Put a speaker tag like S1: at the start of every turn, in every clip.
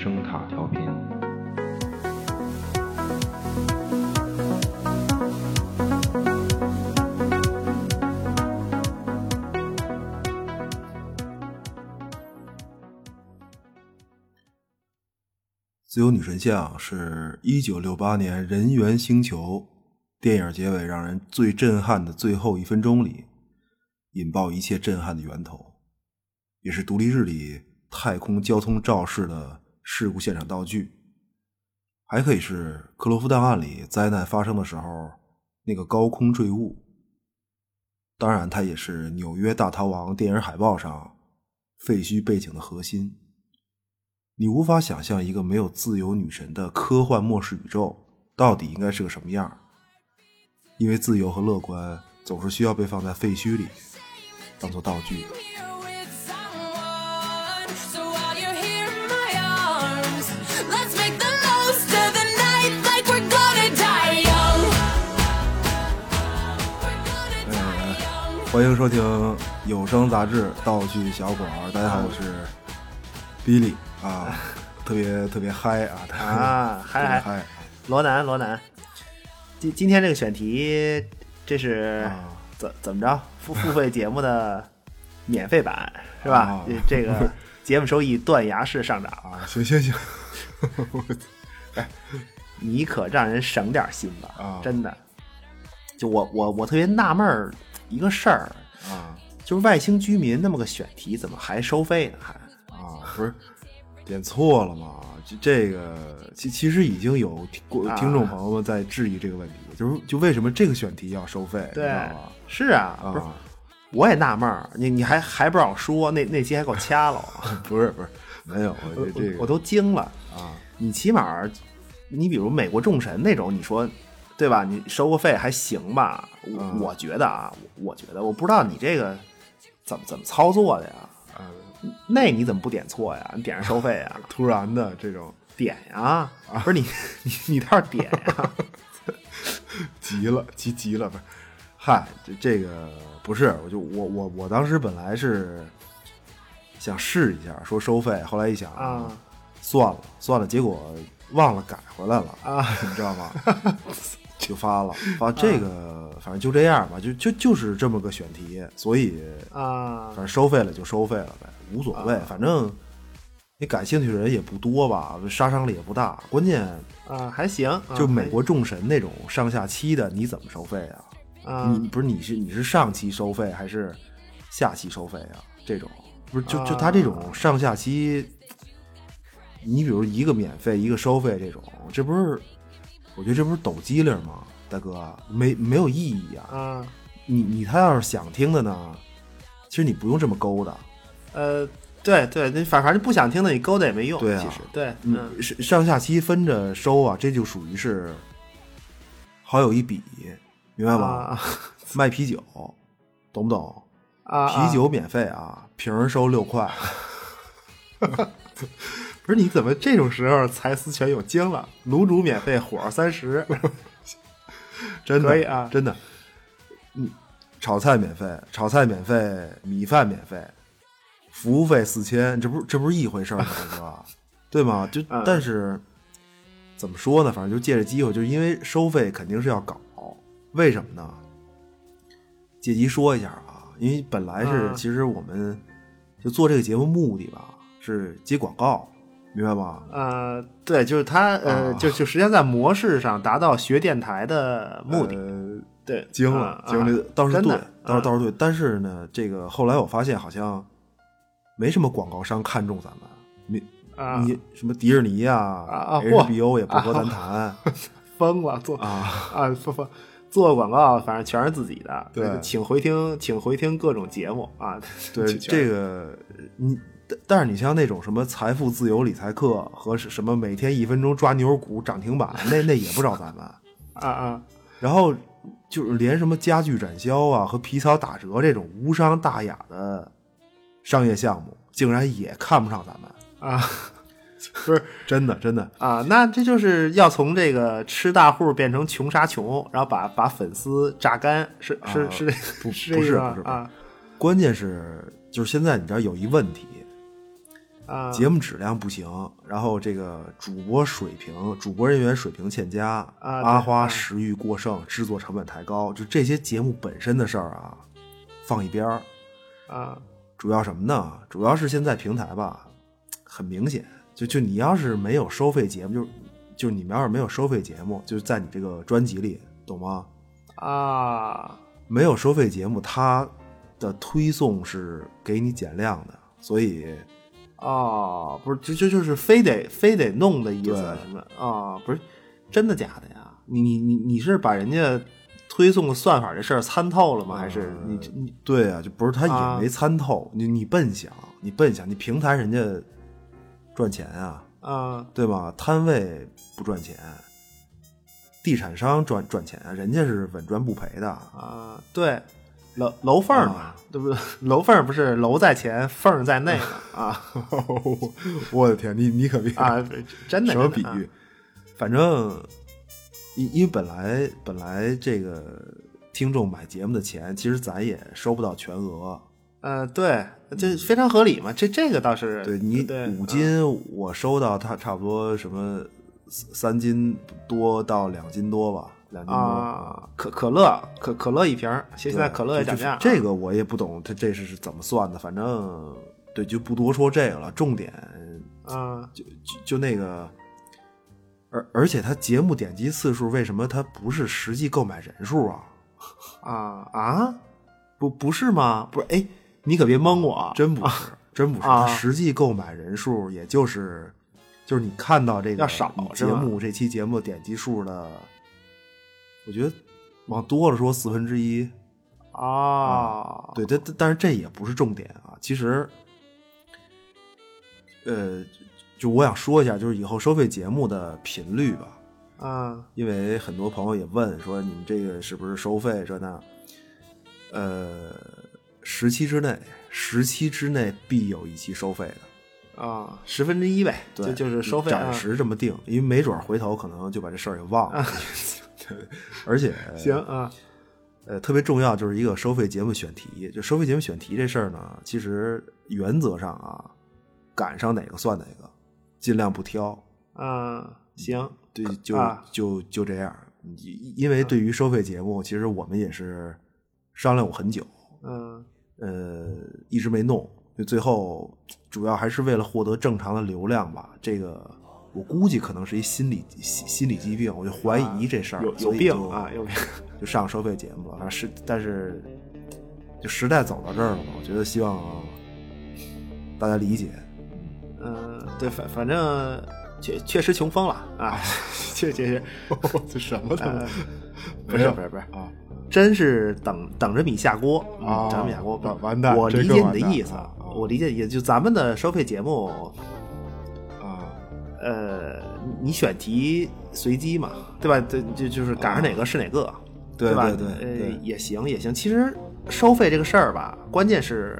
S1: 声塔调频。
S2: 自由女神像是一九六八年《人猿星球》电影结尾让人最震撼的最后一分钟里，引爆一切震撼的源头，也是独立日里太空交通肇事的事故现场道具，还可以是《克洛夫档案》里灾难发生的时候那个高空坠物。当然，它也是《纽约大逃亡》电影海报上废墟背景的核心。你无法想象一个没有自由女神的科幻末世宇宙到底应该是个什么样因为自由和乐观总是需要被放在废墟里，当做道具。欢迎收听有声杂志《道具小馆》，大家好，我是 Billy。啊，特别特别嗨啊！
S3: 啊，嗨
S2: 嗨嗨！
S3: 罗南罗南，今今天这个选题，这是怎怎么着？付付费节目的免费版是吧？这个节目收益断崖式上涨
S2: 啊！行行行，
S3: 哎，你可让人省点心吧！啊，真的，就我我我特别纳闷儿一个事儿
S2: 啊，
S3: 就是外星居民那么个选题，怎么还收费呢？还
S2: 啊，不是。点错了吗？这这个其其实已经有听听众朋友们在质疑这个问题，就是就为什么这个选题要收费？
S3: 对，是啊，不是，我也纳闷儿，你你还还不让我说，那那期还给我掐了？
S2: 不是不是，没有，我这个
S3: 我都惊了
S2: 啊！
S3: 你起码你比如美国众神那种，你说对吧？你收个费还行吧？我我觉得啊，我觉得我不知道你这个怎么怎么操作的呀？嗯那你怎么不点错呀？你点上收费啊？
S2: 突然的这种
S3: 点呀？不是你 你你倒是点呀？
S2: 急了，急急了，不是？嗨，这这个不是，我就我我我当时本来是想试一下说收费，后来一想
S3: 啊，
S2: 算了算了，结果忘了改回来了
S3: 啊，
S2: 你知道吗？就发了，发这个，反正就这样吧，就就就是这么个选题，所以
S3: 啊，
S2: 反正收费了就收费了呗，无所谓，反正你感兴趣的人也不多吧，杀伤力也不大，关键
S3: 啊还行，
S2: 就美国众神那种上下期的，你怎么收费啊？你不是你是你是上期收费还是下期收费啊？这种不是就就他这种上下期，你比如一个免费一个收费这种，这不是？我觉得这不是抖机灵吗，大哥，没没有意义啊！
S3: 啊，
S2: 你你他要是想听的呢，其实你不用这么勾的。
S3: 呃，对对，你反反正不想听的，你勾的也没用。
S2: 对
S3: 啊，其实对，
S2: 嗯，上上下期分着收啊，这就属于是好友一笔，明白吗？卖啤酒，懂不懂？
S3: 啊，
S2: 啤酒免费啊，瓶收六块。
S3: 不是你怎么这种时候才思泉涌精了？卤煮免费，火三十，
S2: 真的
S3: 可以啊，
S2: 真的。嗯，炒菜免费，炒菜免费，米饭免费，服务费四千，这不这不是一回事儿吗？大哥，对吗？就但是怎么说呢？反正就借着机会，就是因为收费肯定是要搞，为什么呢？借机说一下啊，因为本来是其实我们就做这个节目目的吧，是接广告。明白吗？
S3: 呃，对，就是他，呃，就就实际上在模式上达到学电台的目的。对，
S2: 惊了，惊了，倒是对，倒是倒是对。但是呢，这个后来我发现好像没什么广告商看中咱们。你你什么迪士尼
S3: 啊
S2: ，HBO 也不和咱谈，
S3: 疯了做
S2: 啊
S3: 啊，疯疯做广告，反正全是自己的。
S2: 对，
S3: 请回听，请回听各种节目啊。
S2: 对，这个你。但是你像那种什么财富自由理财课和什么每天一分钟抓牛股涨停板，那那也不找咱们
S3: 啊啊！
S2: 然后就是连什么家具展销啊和皮草打折这种无伤大雅的商业项目，竟然也看不上咱们
S3: 啊！不是
S2: 真的真的
S3: 啊！那这就是要从这个吃大户变成穷杀穷，然后把把粉丝榨干，是是是这
S2: 不
S3: 是
S2: 不是
S3: 啊？
S2: 关键是就是现在你知道有一问题。
S3: 啊，
S2: 节目质量不行，然后这个主播水平、主播人员水平欠佳，
S3: 啊
S2: 阿花食欲过剩，制作成本太高，就这些节目本身的事儿啊，放一边儿。
S3: 啊
S2: 主要什么呢？主要是现在平台吧，很明显，就就你要是没有收费节目，就是就是你们要是没有收费节目，就是在你这个专辑里，懂吗？
S3: 啊
S2: 没有收费节目，它的推送是给你减量的，所以
S3: 哦，不是，就就就是非得非得弄的意思什么啊？不是真的假的呀？你你你你是把人家推送的算法这事儿参透了吗？还是你你
S2: 对啊，就不是他
S3: 啊
S2: 也没参透，你你笨想，你笨想，你平台人家赚钱啊，
S3: 啊
S2: 对吧？摊位不赚钱，地产商赚赚钱啊，人家是稳赚不赔的。
S3: 啊？对，楼楼缝儿嘛
S2: 啊，
S3: 对不对？楼缝儿不是楼在前，缝儿在内嘛？啊
S2: 我的天，你你可别
S3: 啊，真的
S2: 什么比喻？反正因因为本来本来这个听众买节目的钱，其实咱也收不到全额。
S3: 呃，对，这非常合理嘛。这这个倒是
S2: 对你五斤，我收到他差不多什么三三斤多到两斤多吧。
S3: 啊，可可乐可可乐一瓶儿，现
S2: 对
S3: 在可乐也涨价啊，
S2: 这个我也不懂，它这是是怎么算的？反正对，就不多说这个了。重点
S3: 啊
S2: 就就就那个，而而且它节目点击次数为什么它不是实际购买人数啊？
S3: 啊啊，不不是吗？不是，哎，你可别蒙我啊，
S2: 真不是，真不是，
S3: 啊
S2: 它实际购买人数也就是就是你看到这个节目这期节目点击数的，我觉得往多了说四分之一。
S3: 啊，
S2: 对，但但但是这也不是重点啊。其实，呃，就我想说一下，就是以后收费节目的频率吧，
S3: 啊
S2: 因为很多朋友也问说你们这个是不是收费这那，呃，十期之内，十期之内必有一期收费的，
S3: 啊，十分之一呗，
S2: 对，
S3: 就就是收费
S2: 暂时这么定，因为没准回头可能就把这事儿给忘了。对，而且
S3: 啊 行啊
S2: 呃，特别重要就是一个收费节目选题。就收费节目选题这事儿呢，其实原则上啊，赶上哪个算哪个，尽量不挑。
S3: 嗯，行
S2: 对，就、
S3: 啊
S2: 就就这样。因因为对于收费节目，其实我们也是商量过很久，
S3: 嗯
S2: 呃，一直没弄。就最后主要还是为了获得正常的流量吧。这个我估计可能是一心理心心理疾病，我就怀疑这事儿、
S3: 啊有有病啊有病
S2: 就上收费节目了。啊，是，但是就时代走到这儿了嘛，我觉得希望大家理解。
S3: 嗯，对，反反正确确实穷疯了啊，确确实，
S2: 这什么
S3: 呃不是不是不是
S2: 啊，
S3: 真是等等着米下锅等着米下锅
S2: 完完蛋
S3: 我理解你的意思我理解也就咱们的收费节目，
S2: 啊，
S3: 呃，你选题随机嘛，对吧？对，就就是赶上哪个是哪个，吧？
S2: 对对对
S3: 呃，也行也行。其实收费这个事儿吧，关键是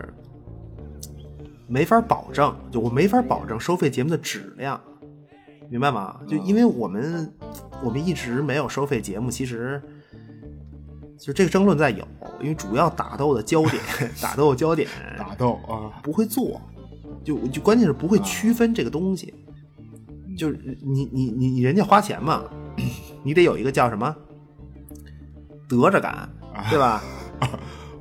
S3: 没法保证，就我没法保证收费节目的质量，明白吗？就因为我们我们一直没有收费节目，其实。就这个争论在有，因为主要打斗的焦点，打斗的焦点
S2: 打斗啊，
S3: 不会做，就就关键是不会区分这个东西。就是你你你你人家花钱嘛，你得有一个叫什么得着感，对吧？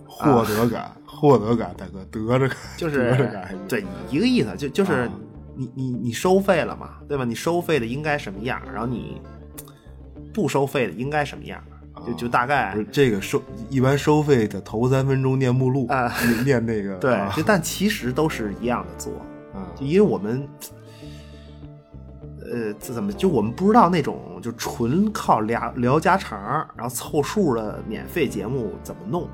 S2: 获得感，获得感，大哥，得着感，
S3: 就是对一个意思，就就是
S2: 啊
S3: 你你你收费了嘛，对吧？你收费的应该什么样，然后你不收费的应该什么样，就就大概
S2: 这个收一般收费的头三分钟念目录
S3: 啊
S2: 念念那个
S3: 对但其实都是一样的做，
S2: 啊
S3: 就因为我们，呃，这怎么就我们不知道那种就纯靠聊聊家常，然后凑数的免费节目怎么弄，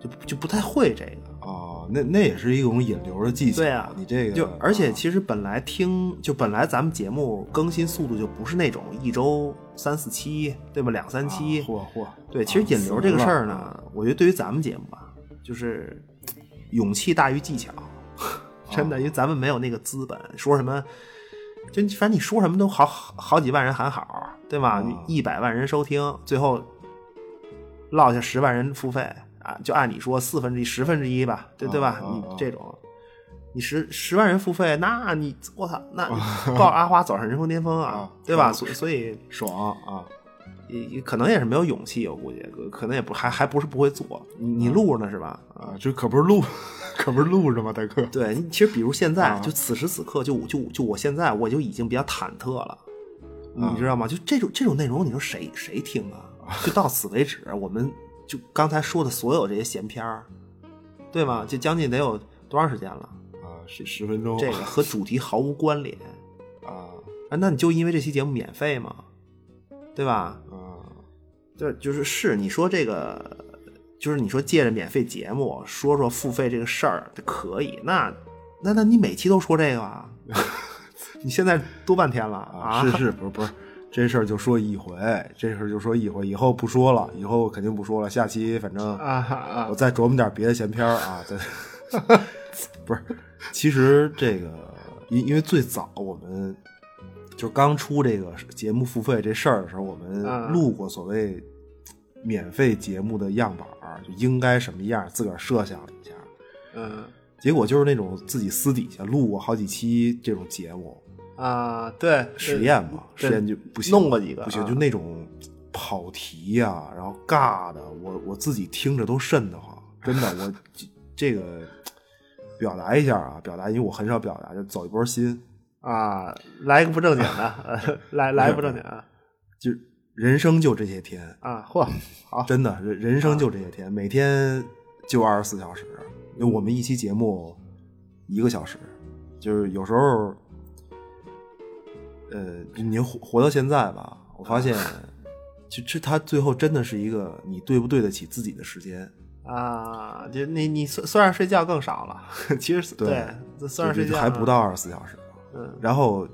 S3: 就就不太会这个。
S2: 哦，那那也是一种引流的技巧。
S3: 对啊，
S2: 你这个
S3: 就而且
S2: 啊
S3: 其实本来听就本来咱们节目更新速度就不是那种一周三四期，对吧？两三期，
S2: 嚯嚯，
S3: 对，其实引流这个事儿呢，我觉得对于咱们节目吧，就是 勇气大于技巧，真的，因为咱们没有那个资本，说什么，就反正你说什么都好好几万人喊好，对吧？一百万人收听，最后落下十万人付费啊，就按你说四分之一、十分之一吧，对对吧？你这种，你十十万人付费，那你我操，那告 阿花走上人生巅峰啊，对吧？所所以
S2: 爽啊，
S3: 也可能也是没有勇气，我估计可能也不还还不是不会做，你你录着呢是吧？
S2: 啊，这可不是录，可不是录着吗，大哥？
S3: 对，其实比如现在，就此时此刻，就就就我现在，我就已经比较忐忑了，你知道吗？就这种这种内容，你说谁谁听啊？就到此为止，我们就刚才说的所有这些闲篇儿，对吗？就将近得有多长时间了？
S2: 啊十十分钟，
S3: 这个和主题毫无关联
S2: 啊
S3: 啊！那你就因为这期节目免费吗？对吧？
S2: 嗯，
S3: 对，就是是你说这个，就是你说借着免费节目说说付费这个事儿，可以。那那那你每期都说这个啊？你现在多半天了啊？
S2: 是 是，不是不是，这事儿就说一回，这事儿就说一回，以后不说了，以后肯定不说了。下期反正
S3: 啊，
S2: 我再琢磨点别的闲篇儿啊，再 不是。其实这个，因因为最早我们就刚出这个节目付费这事儿的时候，我们录过所谓免费节目的样板就应该什么样，自个儿设想了一下。
S3: 嗯，
S2: 结果就是那种自己私底下录过好几期这种节目。
S3: 啊，对，
S2: 实验嘛，实验就不行，
S3: 弄过几个，
S2: 不行，就那种跑题呀，然后尬的，我我自己听着都瘆得慌，真的，我这个。表达一下啊，表达，因为我很少表达，就走一波心
S3: 啊，来一个不正经的，来来不正经的，
S2: 就人生就这些天
S3: 啊，嚯，好，
S2: 真的人人生就这些天，每天就二十四小时，因为我们一期节目一个小时，就是有时候，呃，你活活到现在吧，我发现，其实他最后真的是一个你对不对得起自己的时间。
S3: 啊，就你你虽虽然睡觉更少了，其实
S2: 对，
S3: 虽然睡觉
S2: 还不到二十四小时，
S3: 嗯，
S2: 然后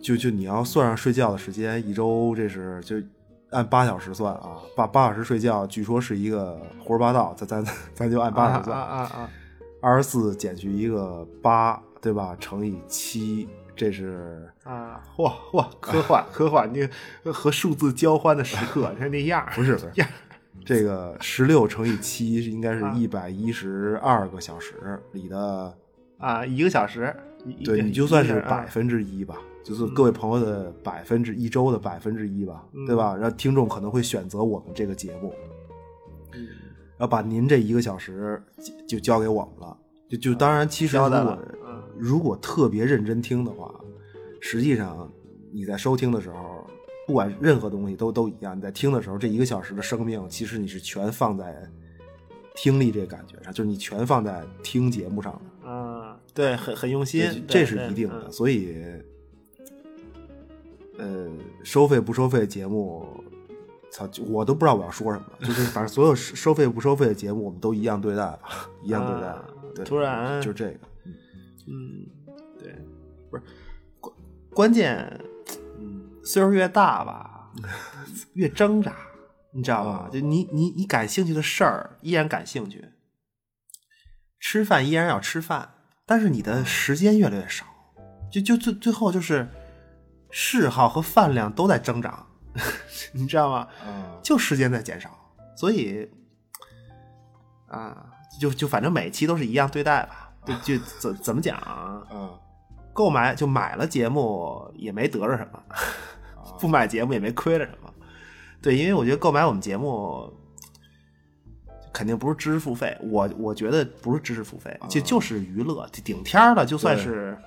S2: 就就你要算上睡觉的时间，一周这是就按八小时算啊，八八小时睡觉，据说是一个胡说八道，咱咱 咱就按八小时算。
S3: 啊啊，
S2: 二十四减去一个八，对吧？乘以七，这是
S3: 啊，嚯嚯，科幻 科幻，你和数字交换的时刻，你看那样
S2: 不是不是。这个十六乘以七应该是一百一十二个小时里的
S3: 啊，一个小时，
S2: 对你就算是百分之一吧，就是各位朋友的百分之一周的百分之一吧，对吧？然后听众可能会选择我们这个节目，然后把您这一个小时就交给我们了，就就当然，其实如果如果特别认真听的话，实际上你在收听的时候。不管任何东西都都一样，你在听的时候，这一个小时的生命，其实你是全放在听力这个感觉上，就是你全放在听节目上
S3: 的。啊，对，很很用心，
S2: 这是一定的。所以，呃，收费不收费节目，操，我都不知道我要说什么。就是反正所有收费不收费的节目，我们都一样对待吧，一样对待。对，
S3: 突然
S2: 就这个，
S3: 嗯，对，不是关关键。岁数越大吧，越挣扎，你知道吧？就你你你感兴趣的事儿依然感兴趣，吃饭依然要吃饭，但是你的时间越来越少，就就最最后就是嗜好和饭量都在增长，你知道吗？就时间在减少，所以啊，就就反正每期都是一样对待吧，就就 怎怎么讲啊？购买就买了节目也没得着什么。不买节目也没亏了什么，对，因为我觉得购买我们节目肯定不是知识付费，我我觉得不是知识付费，就就是娱乐，顶天了就算是，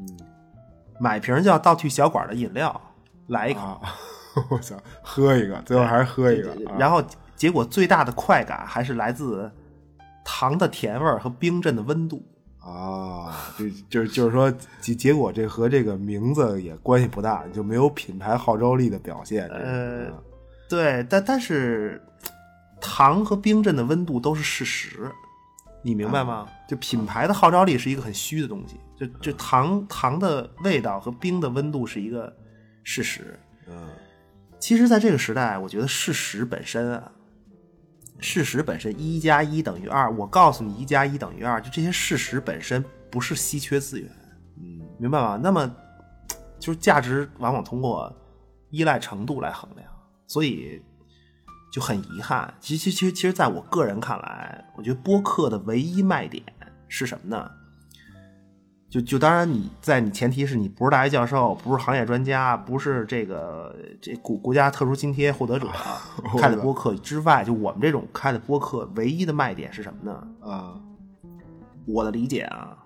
S3: 嗯，买瓶叫倒去小馆的饮料来一口，
S2: 我操，喝一个，最后还是喝一个，
S3: 然后结果最大的快感还是来自糖的甜味和冰镇的温度。
S2: 啊，就就是就是说结结果这和这个名字也关系不大，就没有品牌号召力的表现。
S3: 呃，对，但但是糖和冰镇的温度都是事实，你明白吗？就品牌的号召力是一个很虚的东西，就就糖糖的味道和冰的温度是一个事实。
S2: 嗯，
S3: 其实，在这个时代，我觉得事实本身啊。事实本身一加一等于二，我告诉你一加一等于二，就这些事实本身不是稀缺资源，
S2: 嗯，
S3: 明白吗？那么就是价值往往通过依赖程度来衡量，所以就很遗憾。其实，其实，其实，在我个人看来，我觉得播客的唯一卖点是什么呢？就就当然你在你前提是你不是大学教授，不是行业专家，不是这个这国国家特殊津贴获得者 开的播客之外，就我们这种开的播客，唯一的卖点是什么呢？
S2: 啊，
S3: 我的理解啊，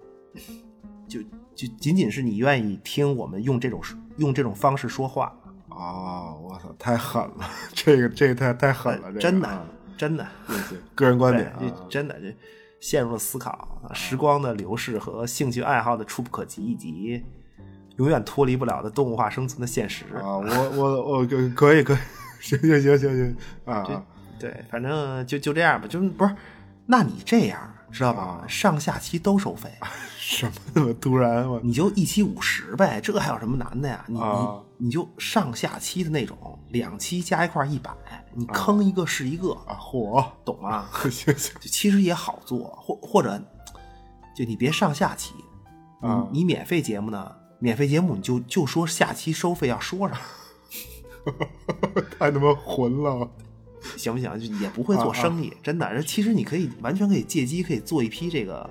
S3: 就就仅仅是你愿意听我们用这种用这种方式说话
S2: 啊！我操，太狠了，这个这个太太狠了，
S3: 真的真的，
S2: 个人观点，
S3: 真的这。陷入了思考，时光的流逝和兴趣爱好的触不可及，以及永远脱离不了的动物化生存的现实
S2: 啊！我我我可可以可以，行行行行行啊！
S3: 对，反正就就这样吧，就不是，那你这样知道吧？上下期都收费。
S2: 什么那么突然？
S3: 你就一期五十呗，这还有什么难的呀？你你你就上下期的那种，两期加一块一百，你坑一个是一个
S2: 啊！嚯，
S3: 懂吗？
S2: 行行，
S3: 其实也好做，或或者就你别上下期，
S2: 啊，
S3: 你免费节目呢？免费节目你就就说下期收费要说啥？
S2: 太他妈混了，
S3: 行不行？就也不会做生意，真的。其实你可以完全可以借机可以做一批这个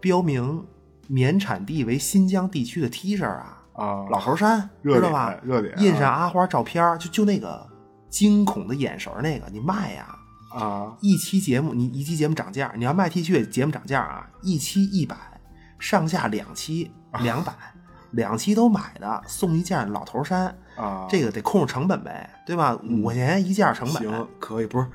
S3: 标明。棉产地为新疆地区的 T 恤啊
S2: 啊，
S3: 老头衫知道吧？
S2: 热点
S3: 印上阿花照片，就就那个惊恐的眼神那个，你卖呀
S2: 啊！
S3: 一期节目你一期节目涨价，你要卖 T 恤节目涨价啊，一期一百，上下两期两百，两期都买的送一件老头衫
S2: 啊，
S3: 这个得控制成本呗，对吧？五块钱一件成本，
S2: 行可以，不是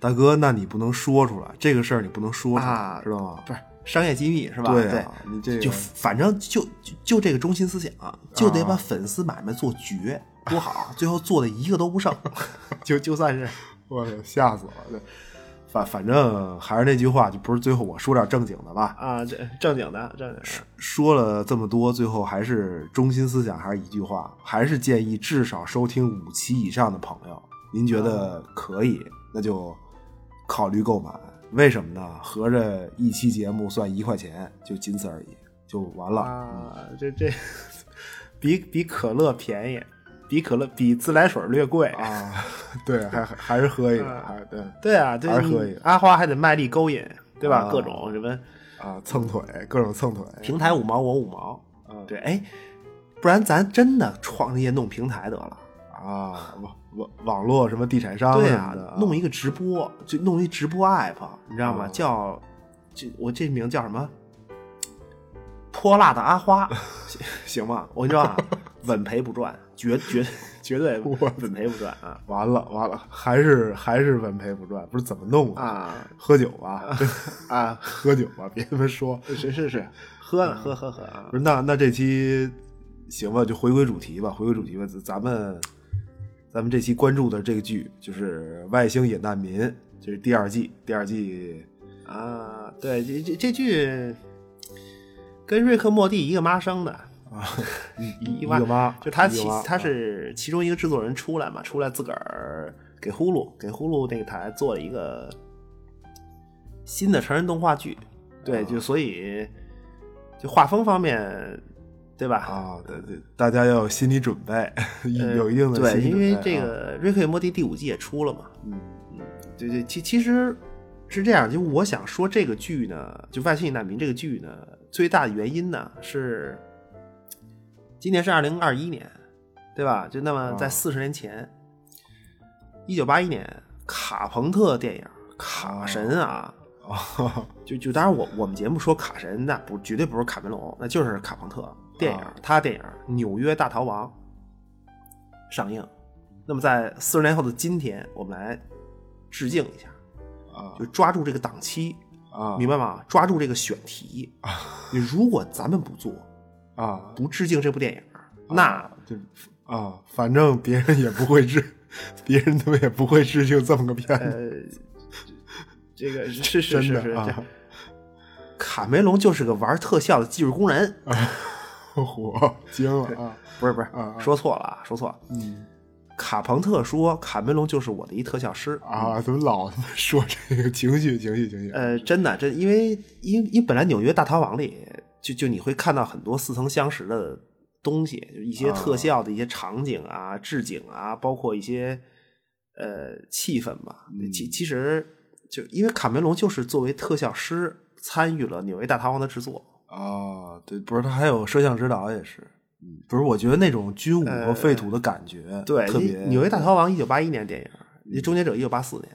S2: 大哥，那你不能说出来这个事儿，你不能说出来，知道吗？
S3: 不是。商业机密是吧？
S2: 对，你这
S3: 就反正就就就这个中心思想，就得把粉丝买卖做绝，多好！最后做的一个都不剩，就就算是
S2: 我吓死了。反反正还是那句话，就不是最后我说点正经的吧？
S3: 啊，这正经的，正经的。
S2: 说了这么多，最后还是中心思想，还是一句话，还是建议至少收听五期以上的朋友，您觉得可以，那就考虑购买。为什么呢？合着一期节目算一块钱，就仅此而已，就完了
S3: 啊！这这比比可乐便宜，比可乐比自来水略贵
S2: 啊！对，还还是喝一个，还对
S3: 对啊，
S2: 还是喝一个。
S3: 阿花还得卖力勾引，对吧？各种什么
S2: 啊，蹭腿，各种蹭腿。
S3: 平台五毛，我五毛。对，哎，不然咱真的创业弄平台得了
S2: 啊！网网络什么地产商
S3: 对
S2: 啊，
S3: 弄一个直播，就弄一直播 app，你知道吗？叫这我这名叫什么？泼辣的阿花，行行吗？我跟你说啊，稳赔不赚，绝绝绝对稳赔不赚啊！
S2: 完了完了，还是还是稳赔不赚，不是怎么弄
S3: 啊？
S2: 喝酒吧
S3: 啊，
S2: 喝酒吧，别他妈说，
S3: 是是是，喝喝喝喝啊！
S2: 不是那那这期行吧，就回归主题吧，回归主题吧，咱们。咱们这期关注的这个剧就是《外星野难民》，这是第二季。第二季
S3: 啊，对，这这这剧跟瑞克莫蒂一个妈生的
S2: 啊，
S3: 一
S2: 一个妈，
S3: 就他其他是其中一个制作人出来嘛，出来自个儿给呼噜给呼噜那个台做了一个新的成人动画剧。对，就所以就画风方面。对吧？
S2: 啊，对对，大家要有心理准备，有一定的
S3: 对，因为这个《瑞克与莫蒂》第五季也出了嘛。
S2: 嗯
S3: 嗯，对对，其其实是这样，就我想说这个剧呢，就《外星难民》这个剧呢，最大的原因呢是今年是二零二一年，对吧？就那么在四十年前，一九八一年，卡朋特电影《卡神》啊，就就当然我我们节目说卡神，那不绝对不是卡梅隆，那就是卡朋特。电影，他电影《纽约大逃亡》上映。那么在四十年后的今天，我们来致敬一下，
S2: 啊，
S3: 就抓住这个档期，
S2: 啊，
S3: 明白吗？抓住这个选题。你如果咱们不做，
S2: 啊，
S3: 不致敬这部电影，那
S2: 就啊，反正别人也不会致，别人他们也不会致敬这么个片
S3: 子。这个是是是是，卡梅隆就是个玩特效的技术工人。
S2: 火惊了啊！
S3: 不是不是，说错了啊，说错了。
S2: 嗯，
S3: 卡朋特说卡梅隆就是我的一特效师
S2: 啊！怎么老说这个情绪情绪情绪？
S3: 呃，真的，这因为因因本来纽约大逃亡里就就你会看到很多似曾相识的东西，就一些特效的一些场景啊、置景啊，包括一些呃气氛吧。其其实就因为卡梅隆就是作为特效师参与了纽约大逃亡的制作。
S2: 啊，对，不是他还有摄像指导也是，不是？我觉得那种军武和废土的感觉，
S3: 对，
S2: 特别。
S3: 纽约大逃亡一九八一年电影，你终结者一九八四年，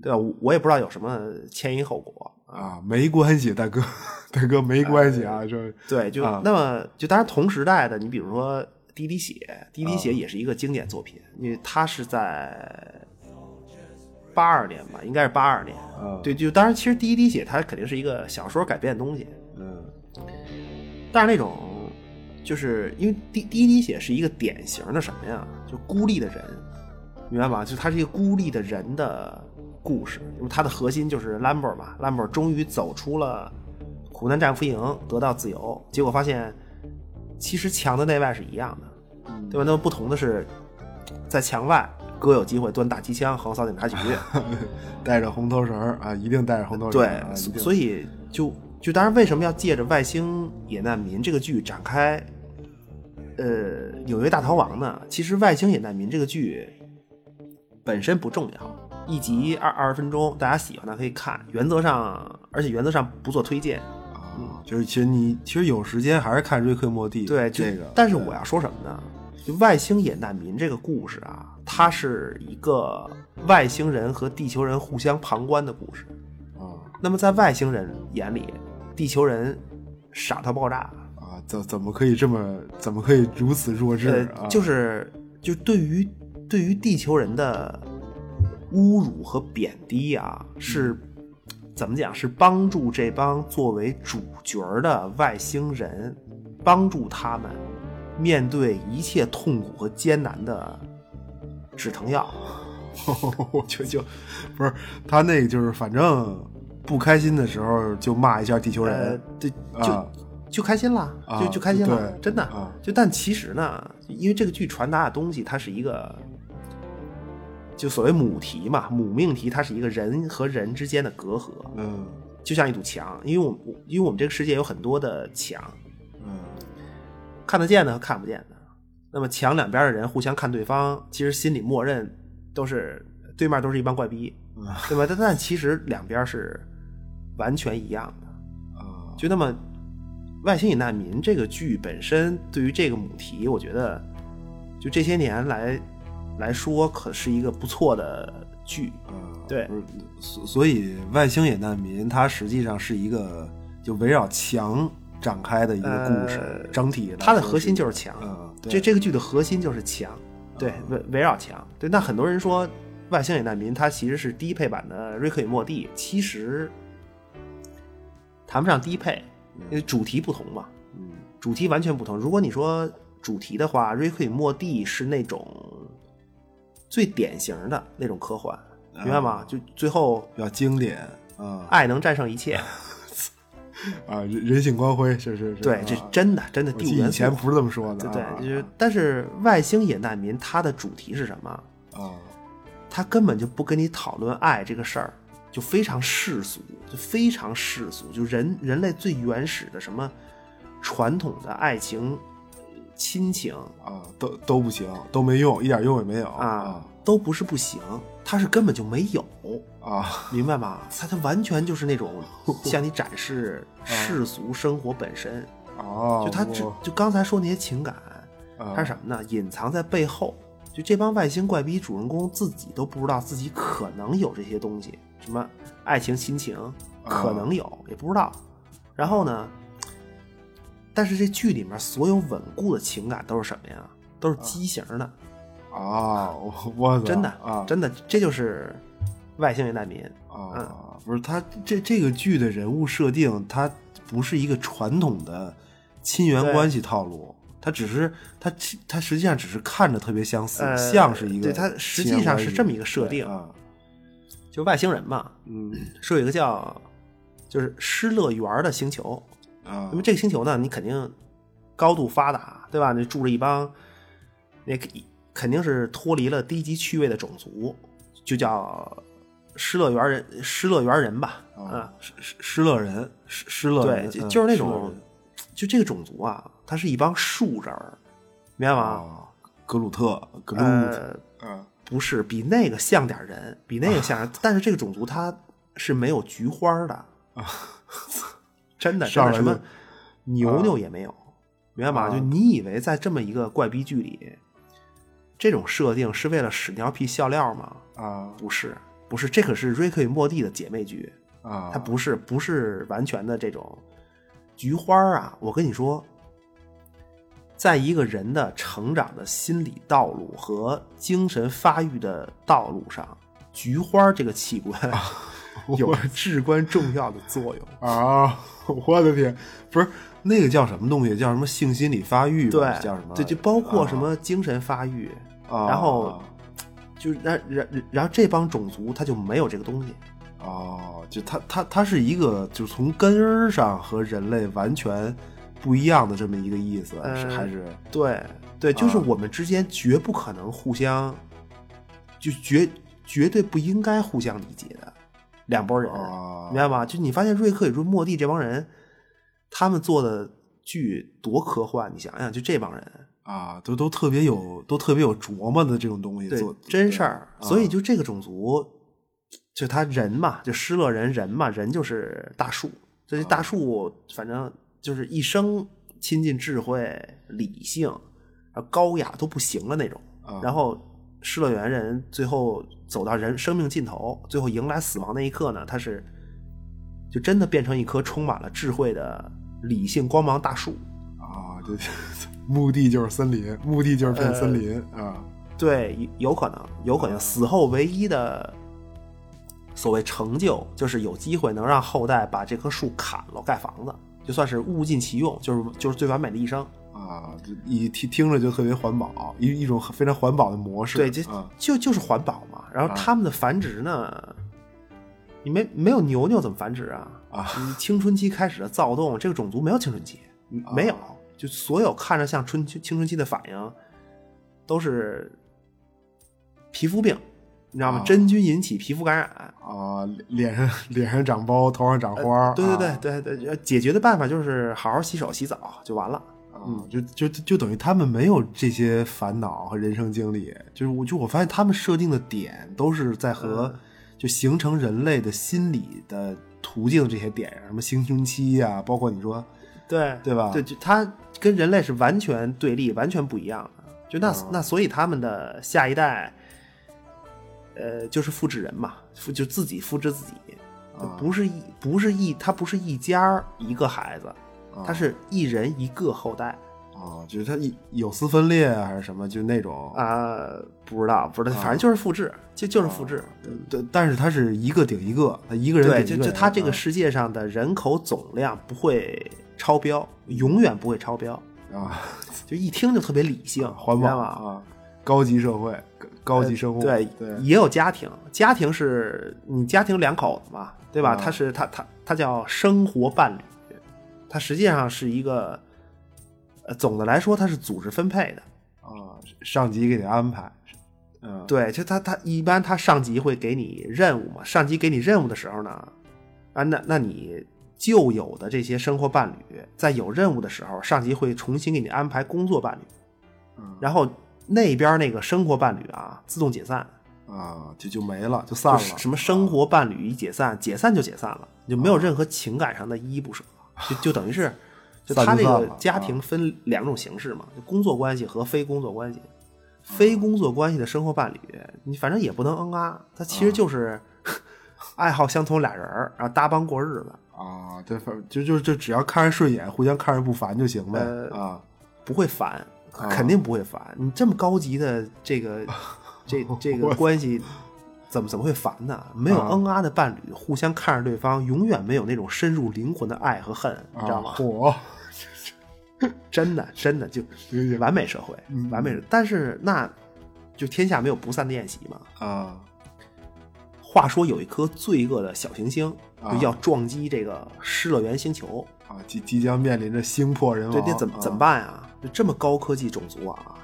S3: 对吧？我也不知道有什么前因后果
S2: 啊，没关系，大哥，大哥没关系啊，这
S3: 对，就那么就当然同时代的，你比如说《滴滴血》，《滴滴血》也是一个经典作品，因为它是在。八二年吧，应该是八二年。对，就当然，其实《第一滴血》它肯定是一个小说改编的东西。
S2: 嗯，
S3: 但是那种，就是因为《第第一滴血》是一个典型的什么呀？就孤立的人，明白吗？就他是一个孤立的人的故事。因为它的核心就是 Lambert 嘛，Lambert 终于走出了苦难战俘营，得到自由。结果发现，其实墙的内外是一样的，对吧？那么不同的是，在墙外。哥有机会端大机枪横扫警察局，
S2: 带着红头绳啊，一定带着红头绳。
S3: 对，所以就就当然，为什么要借着《外星野难民》这个剧展开？呃，《纽约大逃亡》呢？其实《外星野难民》这个剧本身不重要，一集二二十分钟，大家喜欢的可以看。原则上，而且原则上不做推荐
S2: 啊。就是其实你其实有时间还是看《瑞克莫蒂》。
S3: 对
S2: 这个，
S3: 但是我要说什么呢？就外星野难民这个故事啊。它是一个外星人和地球人互相旁观的故事，
S2: 啊，
S3: 那么在外星人眼里，地球人傻到爆炸
S2: 啊，怎怎么可以这么怎么可以如此弱智
S3: 啊？就是就对于对于地球人的侮辱和贬低啊，是怎么讲？是帮助这帮作为主角的外星人，帮助他们面对一切痛苦和艰难的。止疼药，
S2: 我就就不是他那个，就是反正不开心的时候就骂一下地球人，
S3: 对，就就开心了，就就开心了，真的。就但其实呢，因为这个剧传达的东西，它是一个，就所谓母题嘛，母命题，它是一个人和人之间的隔阂，
S2: 嗯，
S3: 就像一堵墙，因为我们因为我们这个世界有很多的墙，
S2: 嗯，
S3: 看得见的和看不见的。那么墙两边的人互相看对方，其实心里默认都是对面都是一帮怪逼，对吧？但但其实两边是完全一样的
S2: 啊。
S3: 就那么《外星野难民》这个剧本身对于这个母题，我觉得就这些年来来说，可是一个不错的剧
S2: 啊。
S3: 对，
S2: 所所以《外星野难民》它实际上是一个就围绕墙。展开的一个故事，整体
S3: 它的核心就是墙。
S2: 嗯，
S3: 这这个剧的核心就是墙，对，围围绕墙。对，那很多人说《外星野难民》它其实是低配版的《瑞克与莫蒂》，其实谈不上低配，因为主题不同嘛。
S2: 嗯，
S3: 主题完全不同。如果你说主题的话，《瑞克与莫蒂》是那种最典型的那种科幻，明白吗？就最后
S2: 比较经典啊，
S3: 爱能战胜一切。
S2: 啊，人人性光辉是是是，
S3: 对，这真的真的。
S2: 第五以前不是这么说的，
S3: 对，就是。但是外星野难民，它的主题是什么？
S2: 啊，
S3: 他根本就不跟你讨论爱这个事儿，就非常世俗，就非常世俗，就人人类最原始的什么传统的爱情、亲情
S2: 啊，都都不行，都没用，一点用也没有
S3: 啊，都不是不行，他是根本就没有。
S2: 啊，
S3: 明白吗？它它完全就是那种 向你展示世俗生活本身
S2: 哦，
S3: 就他就就刚才说那些情感，它是什么呢？隐藏在背后，就这帮外星怪逼主人公自己都不知道自己可能有这些东西，什么爱情亲情可能有也不知道。然后呢，但是这剧里面所有稳固的情感都是什么呀？都是畸形的。
S2: 啊！我
S3: 真的
S2: 啊，
S3: 真的这就是。外星人难民。
S2: 啊，不是他这这个剧的人物设定，它不是一个传统的亲缘关系套路，它只是它它实际上只是看着特别相似，像是一个，
S3: 对，它实际上是这么一个设定。
S2: 啊，
S3: 就外星人嘛，
S2: 嗯，
S3: 说有一个叫就是失乐园的星球。
S2: 啊，
S3: 因为这个星球呢，你肯定高度发达，对吧？你住着一帮那肯定是脱离了低级趣味的种族，就叫。失乐园人，失乐园人吧，啊，
S2: 失失失乐人，失失乐
S3: 人，对，就是那种，就这个种族啊，它是一帮树人，明白吗？
S2: 格鲁特，格鲁特，
S3: 嗯，不是，比那个像点人，比那个像，但是这个种族它是没有菊花的。
S2: 啊，
S3: 真的，上
S2: 什么
S3: 牛牛也没有，明白吗？就你以为在这么一个怪逼剧里，这种设定是为了屎尿屁笑料吗？
S2: 啊，
S3: 不是，不是，这可是瑞克与莫蒂的姐妹剧
S2: 啊，
S3: 它不是不是完全的这种菊花啊。我跟你说，在一个人的成长的心理道路和精神发育的道路上，菊花这个器官 有着至关重要的作用
S2: 啊！我的天，不是那个叫什么东西？叫什么性心理发育？
S3: 对，
S2: 叫什么？
S3: 对，就包括什么精神发育，然后就然然然后这帮种族他就没有这个东西。
S2: 哦，就它它它是一个，就从根儿上和人类完全不一样的这么一个意思，是还是？
S3: 对对，就是我们之间绝不可能互相，就绝绝对不应该互相理解的两拨人，明白吗？就你发现瑞克与莫蒂这帮人，他们做的剧多科幻，你想想，就这帮人
S2: 啊，都都特别有，都特别有琢磨的这种东西，
S3: 做真事儿。所以就这个种族。就他人嘛，就失乐人人嘛，人就是大树。这些大树，反正就是一生亲近智慧、理性，高雅都不行了那种。然后失乐园人最后走到人生命尽头，最后迎来死亡那一刻呢，他是就真的变成一棵充满了智慧的理性光芒大树
S2: 啊！就 目的就是森林，目的就是片森林啊！
S3: 对，有可能，有可能死后唯一的。所谓成就，就是有机会能让后代把这棵树砍了盖房子，就算是物尽其用，就是就是最完美的一生
S2: 啊！一听听着就特别环保，一一种非常环保的模式。
S3: 对，就就就是环保嘛。然后他们的繁殖呢，你没没有牛牛怎么繁殖啊？
S2: 啊，
S3: 青春期开始的躁动，这个种族没有青春期，没有，就所有看着像春青春期的反应，都是皮肤病。你知道吗？真菌引起皮肤感染
S2: 啊，脸上脸上长包，头上长花。
S3: 对对对对对，解决的办法就是好好洗手洗澡就完了。
S2: 嗯，就就就等于他们没有这些烦恼和人生经历。就是我就我发现他们设定的点都是在和就形成人类的心理的途径这些点上，什么青春期呀，包括你说
S3: 对
S2: 对吧？
S3: 对，就他跟人类是完全对立、完全不一样的。就那那所以他们的下一代。呃，就是复制人嘛，复就自己复制自己，不是一不是一，他不是一家一个孩子，他是一人一个后代
S2: 啊，就是他有丝分裂啊，还是什么，就那种
S3: 啊，不知道不知道，反正就是复制，就就是复制，
S2: 对，但是他是一个顶一个，他一个人顶
S3: 一个，就就他这个世界上的人口总量不会超标，永远不会超标
S2: 啊，
S3: 就一听就特别理性
S2: 环保啊，高级社会。高级生活
S3: 对
S2: 对，
S3: 也有家庭，家庭是你家庭两口子嘛，对吧？他是他他他叫生活伴侣，他实际上是一个，呃，总的来说他是组织分配的。
S2: 啊，上级给你安排，嗯，
S3: 对，就他他一般他上级会给你任务嘛，上级给你任务的时候呢，啊，那那你旧有的这些生活伴侣在有任务的时候，上级会重新给你安排工作伴侣，
S2: 嗯，
S3: 然后。那边那个生活伴侣啊，自动解散
S2: 啊，就就没了，就散了。
S3: 什么生活伴侣一解散，解散就解散了，就没有任何情感上的依依不舍，就就等于是，就他这个家庭分两种形式嘛，就工作关系和非工作关系。非工作关系的生活伴侣，你反正也不能嗯啊，他其实就是 爱好相同俩人然后搭帮过日子
S2: 啊，对，反就就就只要看着顺眼，互相看着不烦就行呗啊，
S3: 不会烦。肯定不会烦你这么高级的这个 这这个关系，怎么怎么会烦呢？没有恩啊的伴侣，互相看着对方，永远没有那种深入灵魂的爱和恨，你知道吗？
S2: 我
S3: 真的真的就完美社会，完美。但是那就天下没有不散的宴席嘛
S2: 啊。
S3: 话说有一颗罪恶的小行星要撞击这个失乐园星球
S2: 啊，即即将面临着星破人亡，
S3: 这怎么怎么办啊？就这么高科技种族啊，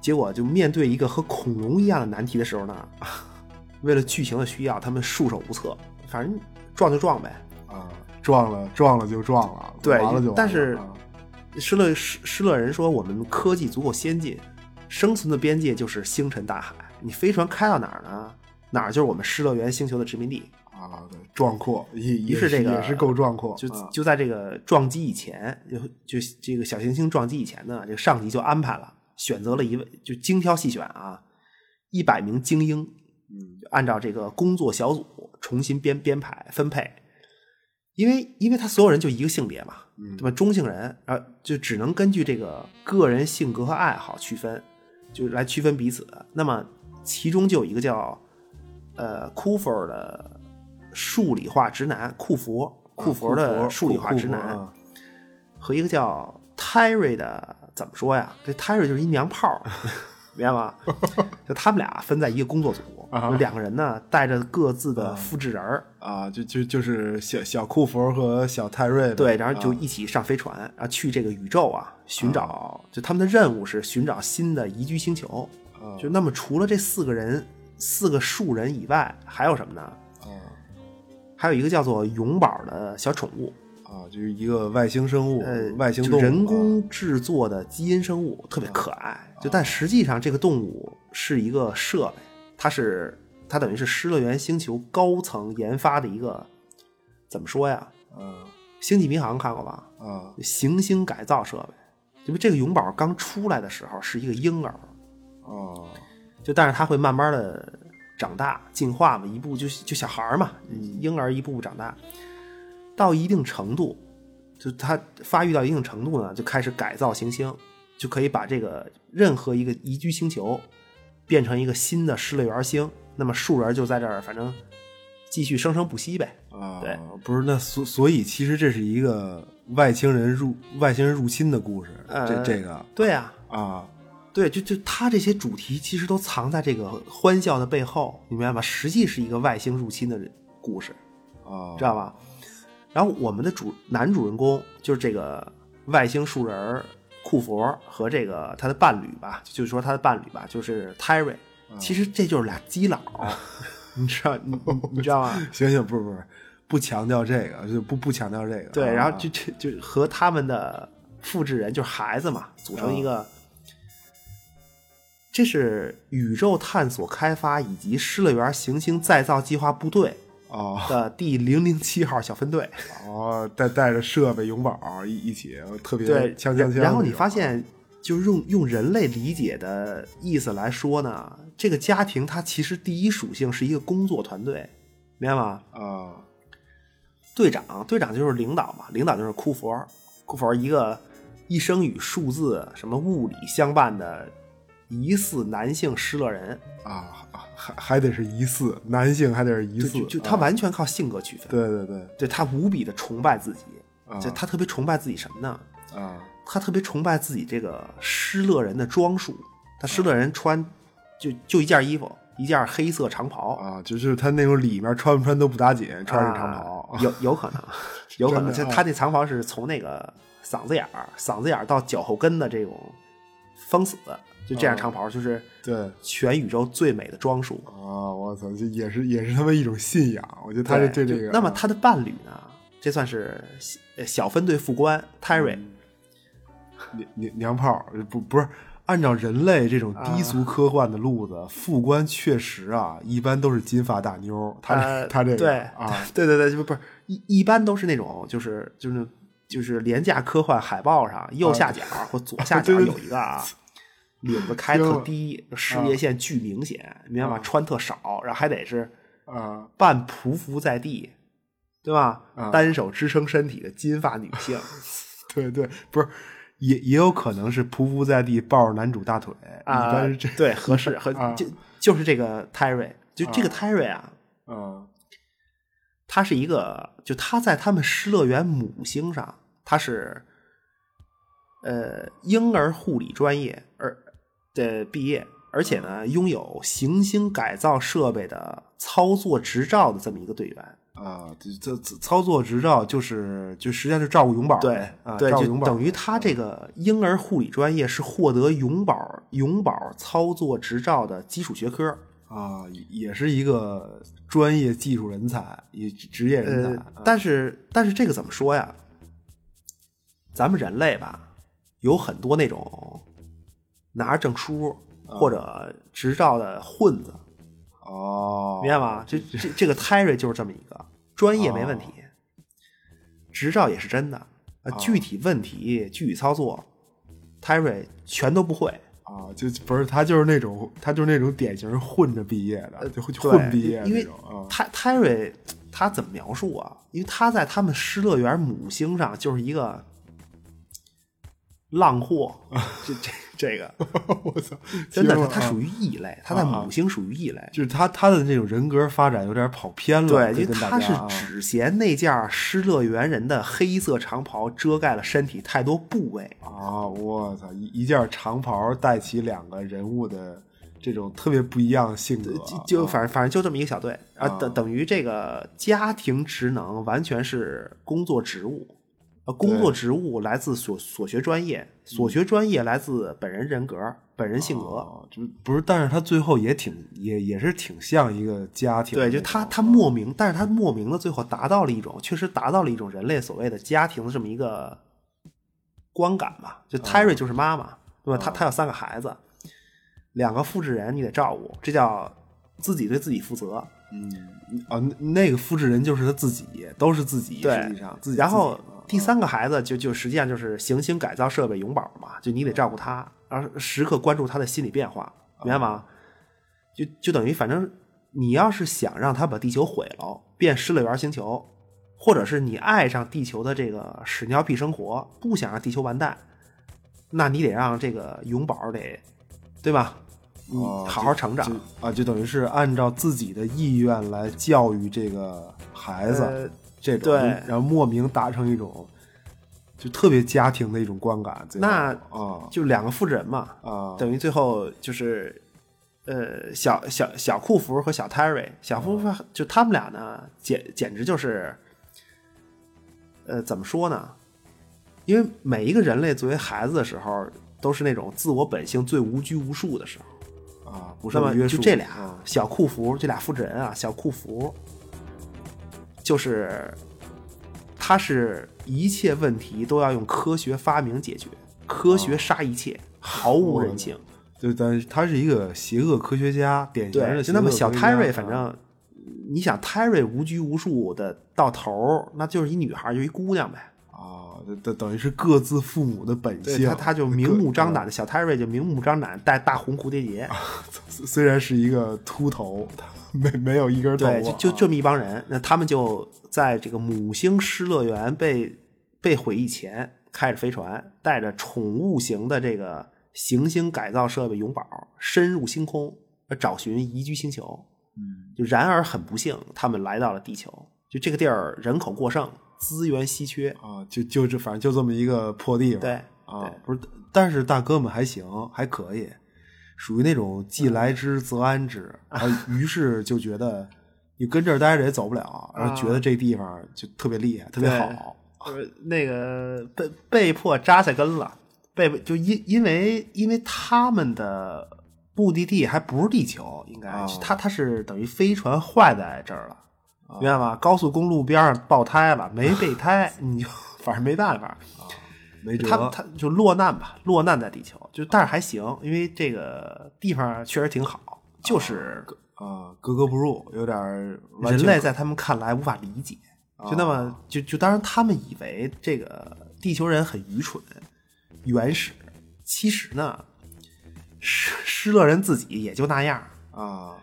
S3: 结果就面对一个和恐龙一样的难题的时候呢，为了剧情的需要，他们束手无策，反正撞就撞呗
S2: 啊，撞了撞了就撞了，
S3: 对，
S2: 完了就
S3: 但是失乐失失乐人说，我们科技足够先进，生存的边界就是星辰大海，你飞船开到哪儿呢？哪儿就是我们失乐园星球的殖民地
S2: 啊，啊，对，壮阔，
S3: 于是这个
S2: 也是够壮阔。
S3: 就就在这个撞击以前，就就这个小行星撞击以前呢，这个上级就安排了，选择了一位，就精挑细选啊，一百名精英，
S2: 嗯，
S3: 按照这个工作小组重新编编排分配，因为因为他所有人就一个性别嘛，对吧？中性人啊，就只能根据这个个人性格和爱好区分，就来区分彼此。那么其中就有一个叫。呃，库佛的数理化直男，库佛，库佛的数理化直男，和一个叫泰瑞的，怎么说呀？这泰瑞就是一娘炮，明白吗？就他们俩分在一个工作组，两个人呢带着各自的复制人儿
S2: 啊，就就就是小小库佛和小泰瑞，
S3: 对，然后就一起上飞船，然后去这个宇宙啊，寻找，就他们的任务是寻找新的宜居星球。就那么除了这四个人。四个树人以外还有什么呢？
S2: 啊，
S3: 还有一个叫做永宝的小宠物
S2: 啊，就是一个外星生物，
S3: 呃，
S2: 外星动物，
S3: 人工制作的基因生物，特别可爱。就但实际上这个动物是一个设备，它是它等于是失乐园星球高层研发的一个，怎么说呀？
S2: 嗯，
S3: 星际迷航看过吧？
S2: 啊，
S3: 行星改造设备。因为这个永宝刚出来的时候是一个婴儿。
S2: 哦。
S3: 就但是他会慢慢的长大进化嘛，一步就就小孩嘛，婴儿一步步长大，到一定程度，就他发育到一定程度呢，就开始改造行星，就可以把这个任何一个宜居星球变成一个新的失乐园星，那么树人就在这儿，反正继续生生不息呗。
S2: 啊，
S3: 对，
S2: 不是那所所以其实这是一个外星人入外星人入侵的故事，这这个
S3: 对呀
S2: 啊。
S3: 对，就就他这些主题其实都藏在这个欢笑的背后，你明白吗？实际是一个外星入侵的故事，
S2: 啊，
S3: 知道吧？然后我们的主男主人公就是这个外星树人库佛和这个他的伴侣吧，就是说他的伴侣吧，就是泰瑞。其实这就是俩基佬，你知道你你知道吗？
S2: 行行，不是不是，不强调这个，就不不强调这个。
S3: 对，然后就就就和他们的复制人就是孩子嘛，组成一个。这是宇宙探索开发以及失乐园行星再造计划部队的第零零七号小分队
S2: 哦，带带着设备永宝一一起特别
S3: 对
S2: 锵锵锵。
S3: 然后你发现，就是用用人类理解的意思来说呢，这个家庭它其实第一属性是一个工作团队，明白吗？
S2: 啊，
S3: 队长队长就是领导嘛，领导就是库佛，库佛一个一生与数字什么物理相伴的。疑似男性失乐人。
S2: 啊，还还得是疑似男性，还得是疑似，
S3: 就他完全靠性格区分。
S2: 对对对，
S3: 对他无比的崇拜自己，就他特别崇拜自己什么呢？
S2: 啊，
S3: 他特别崇拜自己这个失乐人的装束。他失乐人穿就就一件衣服，一件黑色长袍。
S2: 啊，就是他那种里面穿不穿都不打紧，穿着长袍，
S3: 有有可能，有可能，就他那长袍是从那个嗓子眼儿、嗓子眼儿到脚后跟的这种封死。就这样长袍，就是
S2: 对
S3: 全宇宙最美的装束
S2: 啊！我操，这也是也是他们一种信仰。我觉得他是对这个。
S3: 那么他的伴侣呢？这算是小分队副官泰瑞，
S2: 娘娘娘炮不不是按照人类这种低俗科幻的路子，副官确实啊，一般都是金发大妞。他他这个
S3: 对
S2: 啊，
S3: 对 对对，不不是一一般都是那种就是就是就是廉价科幻海报上右下角或左下角 有一个啊。领子开特低，事业线巨明显，明白吗？穿特少，然后还得是
S2: 啊，
S3: 半匍匐在地，对吧？单手支撑身体的金发女性，
S2: 对对，不是，也也有可能是匍匐在地抱着男主大腿
S3: 啊，对，合适，和 就就是这个泰瑞，就这个泰瑞
S2: 啊，
S3: 嗯，他是一个，就他在他们失乐园母星上，他是呃婴儿护理专业，而。的毕业，而且呢，拥有行星改造设备的操作执照的这么一个队员
S2: 啊，这这操作执照就是就实际上是照顾永宝
S3: 对
S2: 啊，
S3: 对，
S2: 就
S3: 等于他这个婴儿护理专业是获得永宝永宝操作执照的基础学科
S2: 啊，也是一个专业技术人才，也职业人才。
S3: 但是但是这个怎么说呀？咱们人类吧，有很多那种。拿着证书或者执照的混子，
S2: 哦，
S3: 明白吗？这这这个 Terry 就是这么一个专业没问题，执照也是真的，啊，具体问题具体操作，Terry 全都不会
S2: 啊，就不是他就是那种他就是那种典型混着毕业的，就混毕业
S3: 因为他 Terry 他怎么描述啊？因为他在他们失乐园母星上就是一个。浪货，这这这个，
S2: 我操！
S3: 真的，他属于异类，他在母星属于异类，
S2: 就是他他的这种人格发展有点跑偏了。
S3: 对，因为他是只嫌那件失乐园人的黑色长袍遮盖了身体太多部位
S2: 啊！我操，一一件长袍带起两个人物的这种特别不一样的性格，
S3: 就反正反正就这么一个小队啊，等等于这个家庭职能完全是工作职务。呃，工作职务来自所所学专业，所学专业来自本人人格、本人性格，
S2: 就不是。但是他最后也挺也也是挺像一个家庭。
S3: 对，就他他莫名，但是他莫名的最后达到了一种，确实达到了一种人类所谓的家庭的这么一个观感吧。就 Terry 就是妈妈，对吧？他他有三个孩子，两个复制人你得照顾，这叫自己对自己负责。
S2: 嗯啊，那个复制人就是他自己，都是自己。实际上，
S3: 然后。第三个孩子就就实际上就是行星改造设备永宝嘛，就你得照顾他，而时刻关注他的心理变化，明白吗？就就等于反正你要是想让他把地球毁了，变失乐园星球，或者是你爱上地球的这个屎尿屁生活，不想让地球完蛋，那你得让这个永宝得，对吧？你好好成长
S2: 啊，就等于是按照自己的意愿来教育这个孩子。这种，然后莫名达成一种，就特别家庭的一种观感。
S3: 那
S2: 啊，
S3: 就两个复制人嘛，
S2: 啊，
S3: 等于最后就是，呃，小小小库弗和小 Terry，小库弗就他们俩呢，简简直就是，呃，怎么说呢？因为每一个人类作为孩子的时候，都是那种自我本性最无拘无束的时候
S2: 啊，不受约
S3: 束。就这俩小库弗，这俩复制人啊，小库弗。就是，他是一切问题都要用科学发明解决，科学杀一切，毫无人性。
S2: 就但是他是一个邪恶科学家，典型的。
S3: 就那么小泰瑞，反正你想泰瑞无拘无束的到头，那就是一女孩，就一姑娘呗。
S2: 啊，等等于是各自父母的本性。
S3: 他他就明目张胆的小泰瑞就明目张胆戴大红蝴蝶结，
S2: 虽然是一个秃头。没没有一根头，
S3: 对，就就这么一帮人，那他们就在这个母星失乐园被被毁以前，开着飞船，带着宠物型的这个行星改造设备永宝，深入星空找寻宜居星球。
S2: 嗯，
S3: 就然而很不幸，他们来到了地球。就这个地儿人口过剩，资源稀缺
S2: 啊，就就这反正就这么一个破地方。
S3: 对
S2: 啊，不是，但是大哥们还行，还可以。属于那种既来之则安之，然后于是就觉得你跟这儿待着也走不了，然后觉得这地方就特别厉害，特别好。
S3: 那个被被迫扎下根了，被就因因为因为他们的目的地还不是地球，应该他他是等于飞船坏在这儿了，明白吗？高速公路边上爆胎了，没备胎，你就 反正没办法。他他就落难吧，落难在地球，就但是还行，因为这个地方确实挺好，就是
S2: 啊格格不入，有点
S3: 人类在他们看来无法理解，就那么就就当然他们以为这个地球人很愚蠢、原始，其实呢，失失乐人自己也就那样
S2: 啊，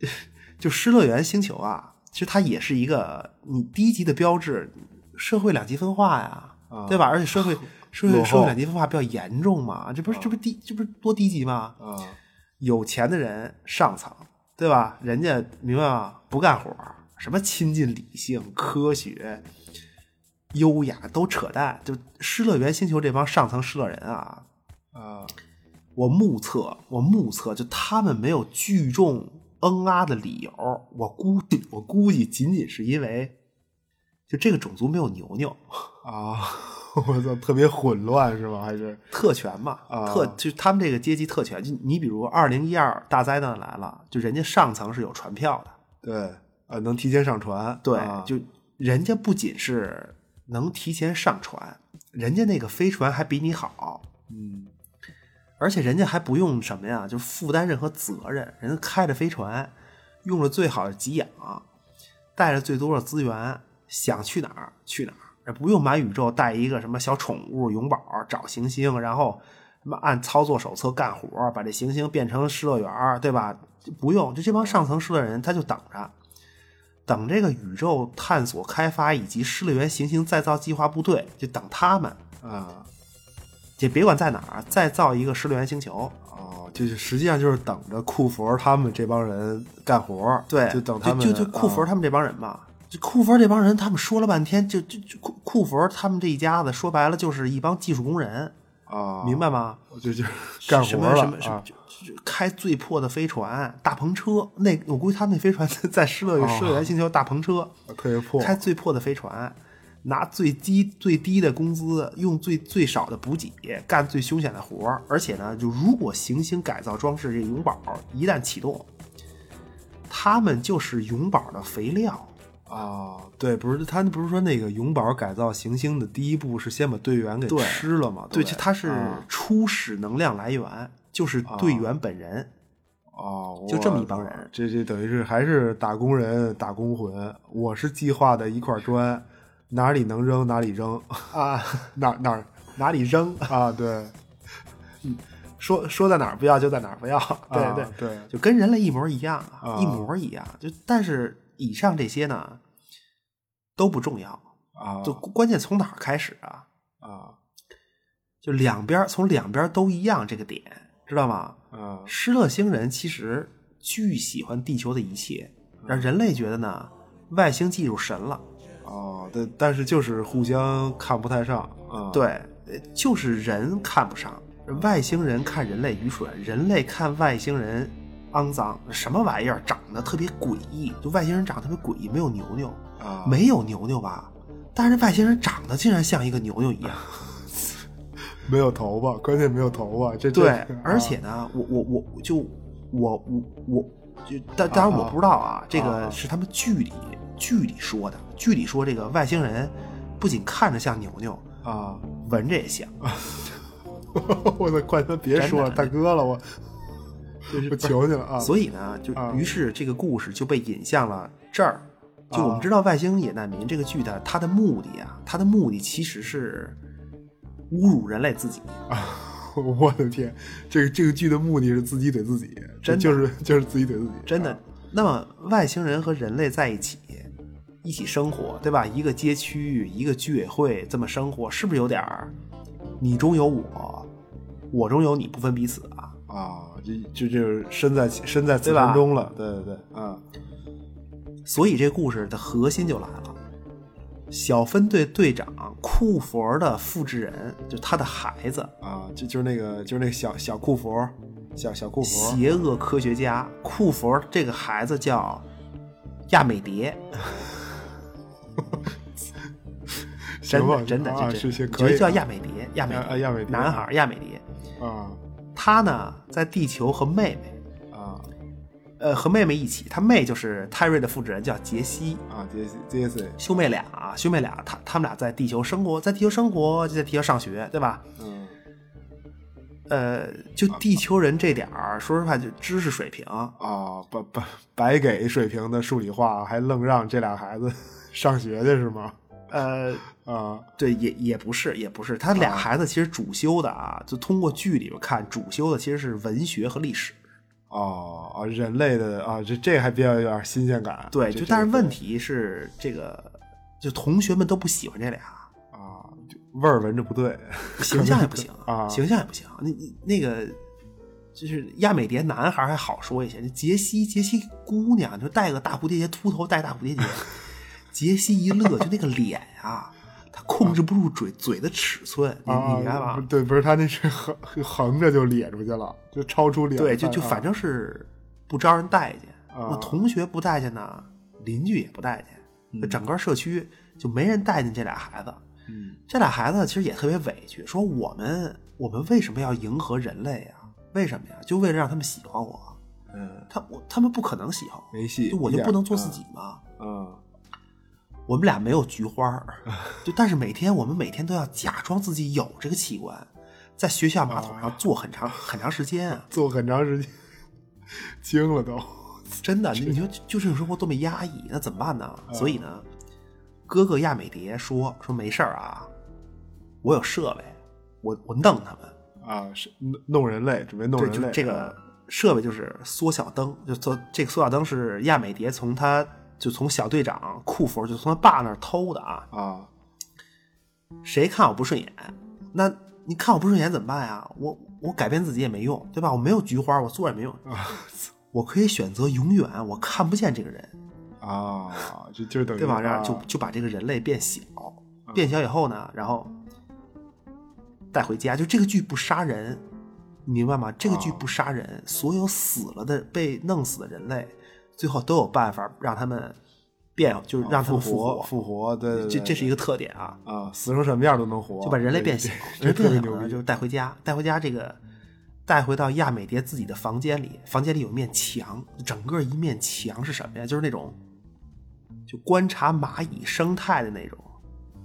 S3: 就失乐园星球啊，其实它也是一个你低级的标志，社会两极分化呀，对吧？而且社会。社会社会两极分化比较严重嘛？这不是这不是低这不是多低级吗？
S2: 啊，
S3: 有钱的人上层，对吧？人家明白吗？不干活，什么亲近理性、科学、优雅都扯淡。就失乐园星球这帮上层失乐人啊，
S2: 啊，
S3: 我目测，我目测，就他们没有聚众嗯啊的理由。我估计，我估计仅仅是因为，就这个种族没有牛牛
S2: 啊。我操，特别混乱是吗？还是
S3: 特权嘛？啊特就他们这个阶级特权，就你比如二零一二大灾难来了，就人家上层是有船票的，
S2: 对，呃，能提前上船，
S3: 对，就人家不仅是能提前上船，人家那个飞船还比你好，
S2: 嗯，
S3: 而且人家还不用什么呀，就负担任何责任，人家开着飞船用了最好的给养，带着最多的资源，想去哪儿去哪儿，不用满宇宙带一个什么小宠物永宝找行星，然后什么按操作手册干活，把这行星变成失乐园，对吧？不用，就这帮上层失乐人，他就等着，等这个宇宙探索开发以及失乐园行星再造计划部队，就等他们
S2: 啊。
S3: 也别管在哪儿，再造一个失乐园星球。
S2: 哦，就是实际上就是等着库佛他们这帮人干活。
S3: 对，
S2: 就等他们
S3: 就就库佛他们这帮人嘛。就库佛这帮人，他们说了半天，就就就库库佛他们这一家子，说白了就是一帮技术工人
S2: 啊，
S3: 明白吗？
S2: 就就干活
S3: 了，什么什么就开最破的飞船、大篷车。那我估计他们那飞船 在失乐园失乐园星球大篷车，
S2: 特别破，
S3: 开最破的飞船。拿最低最低的工资，用最最少的补给，干最凶险的活儿。而且呢，就如果行星改造装置这永宝一旦启动，他们就是永宝的肥料
S2: 啊！对，不是他不是说那个永宝改造行星的第一步是先把队员给吃了吗？
S3: 对，他是初始能量来源，就是队员本人。
S2: 哦，
S3: 就这么一帮人，
S2: 这这等于是还是打工人打工魂。我是计划的一块砖。哪里能扔哪里扔
S3: 啊，
S2: 哪哪哪里扔啊？对，
S3: 说说在哪儿不要就在哪儿不要，对
S2: 对
S3: 对，就跟人类一模一样，一模一样。就但是以上这些呢都不重要
S2: 啊，
S3: 就关键从哪儿开始啊
S2: 啊？
S3: 就两边从两边都一样这个点，知道吗？
S2: 啊，
S3: 施乐星人其实巨喜欢地球的一切，让人类觉得呢外星技术神了。
S2: 哦，但但是就是互相看不太上啊。
S3: 对，就是人看不上外星人，看人类愚蠢，人类看外星人肮脏，什么玩意儿长得特别诡异？就外星人长得特别诡异，没有牛牛
S2: 啊，
S3: 没有牛牛吧？但是外星人长得竟然像一个牛牛一样，
S2: 没有头发，关键没有头发。这
S3: 对，而且呢，我我我就我我我就当当然我不知道啊，这个是他们剧里。剧里说的，剧里说这个外星人不仅看着像牛牛
S2: 啊，
S3: 闻着也像。
S2: 我的快他别说了，大哥了，我我求你了啊！
S3: 所以呢，就于是这个故事就被引向了这儿。就我们知道，《外星野难民》这个剧的它的目的啊，它的目的其实是侮辱人类自己
S2: 啊！我的天，这个这个剧的目的是自己怼自己，
S3: 真
S2: 就是就是自己怼自己，
S3: 真的。那么外星人和人类在一起。一起生活，对吧？一个街区，一个居委会，这么生活，是不是有点儿你中有我，我中有你，不分彼此啊？
S2: 啊，就就就是身在身在此山中了，对对对，啊。
S3: 所以这故事的核心就来了，小分队队长库佛的复制人，就他的孩子
S2: 啊，就就是那个就是那个小小库佛，小小库佛，
S3: 邪恶科学家库佛，这个孩子叫亚美蝶。真的真的
S2: 啊，
S3: 这
S2: 可以
S3: 叫亚美蝶，亚美
S2: 啊亚美蝶
S3: 男孩亚美蝶
S2: 啊，
S3: 他呢在地球和妹妹
S2: 啊，
S3: 呃和妹妹一起，他妹就是泰瑞的复制人叫杰西。
S2: 啊杰西杰西。
S3: 兄妹俩啊兄妹俩他他们俩在地球生活在地球生活就在地球上学对吧？
S2: 嗯，
S3: 呃就地球人这点儿说实话就知识水平。啊
S2: 白白白给水平的数理化还愣让这俩孩子 上学去是吗？
S3: 呃
S2: 啊，
S3: 对，也也不是，也不是，他俩孩子其实主修的啊，就通过剧里边看，主修的其实是文学和历史。
S2: 哦哦，人类的啊，这这还比较有点新鲜感。
S3: 对，就但是问题是这个，就同学们都不喜欢这俩
S2: 啊，味儿闻着不对，
S3: 形象也不行
S2: 啊，
S3: 形象也不行。那那个就是亚美蝶男孩还好说一些，那杰西杰西姑娘就戴个大蝴蝶结，秃头戴大蝴蝶结。杰西一乐，就那个脸啊，他控制不住嘴嘴的尺寸，你你明白吗？
S2: 对，不是他那是横横着就咧出去了，就超出脸。
S3: 对，就就反正是不招人待见。那同学不待见呢，邻居也不待见，整个社区就没人待见这俩孩子。
S2: 嗯，
S3: 这俩孩子其实也特别委屈，说我们我们为什么要迎合人类啊？为什么呀？就为了让他们喜欢我。
S2: 嗯，
S3: 他我他们不可能喜欢我，
S2: 没戏，
S3: 我就不能做自己吗？
S2: 嗯。
S3: 我们俩没有菊花就但是每天我们每天都要假装自己有这个器官，在学校马桶上坐很长很长时间啊，
S2: 坐很长时间，惊了都，
S3: 真的，你说就这种生活多么压抑，那怎么办呢？所以呢，哥哥亚美蝶说说没事儿啊，我有设备，我我弄他们
S2: 啊，是弄人类，准备弄人类。
S3: 这个设备就是缩小灯，就做这个缩小灯是亚美蝶从他就从小队长库弗就从他爸那儿偷的啊
S2: 啊，
S3: 谁看我不顺眼，那你看我不顺眼怎么办呀？我我改变自己也没用，对吧？我没有菊花，我做也没用
S2: 啊。
S3: 我可以选择永远我看不见这个人
S2: 啊，就就等于
S3: 对吧？这样就就把这个人类变小，变小以后呢，然后带回家。就这个剧不杀人，你明白吗？这个剧不杀人，所有死了的被弄死的人类，最后都有办法让他们变，就是让他们
S2: 复
S3: 活。
S2: 复活，对，
S3: 这这是一个特点啊
S2: 啊！死成什么样都能活，
S3: 就把人类变小，人变小了就带回家，带回家这个。带回到亚美蝶自己的房间里，房间里有面墙，整个一面墙是什么呀？就是那种，就观察蚂蚁生态的那种，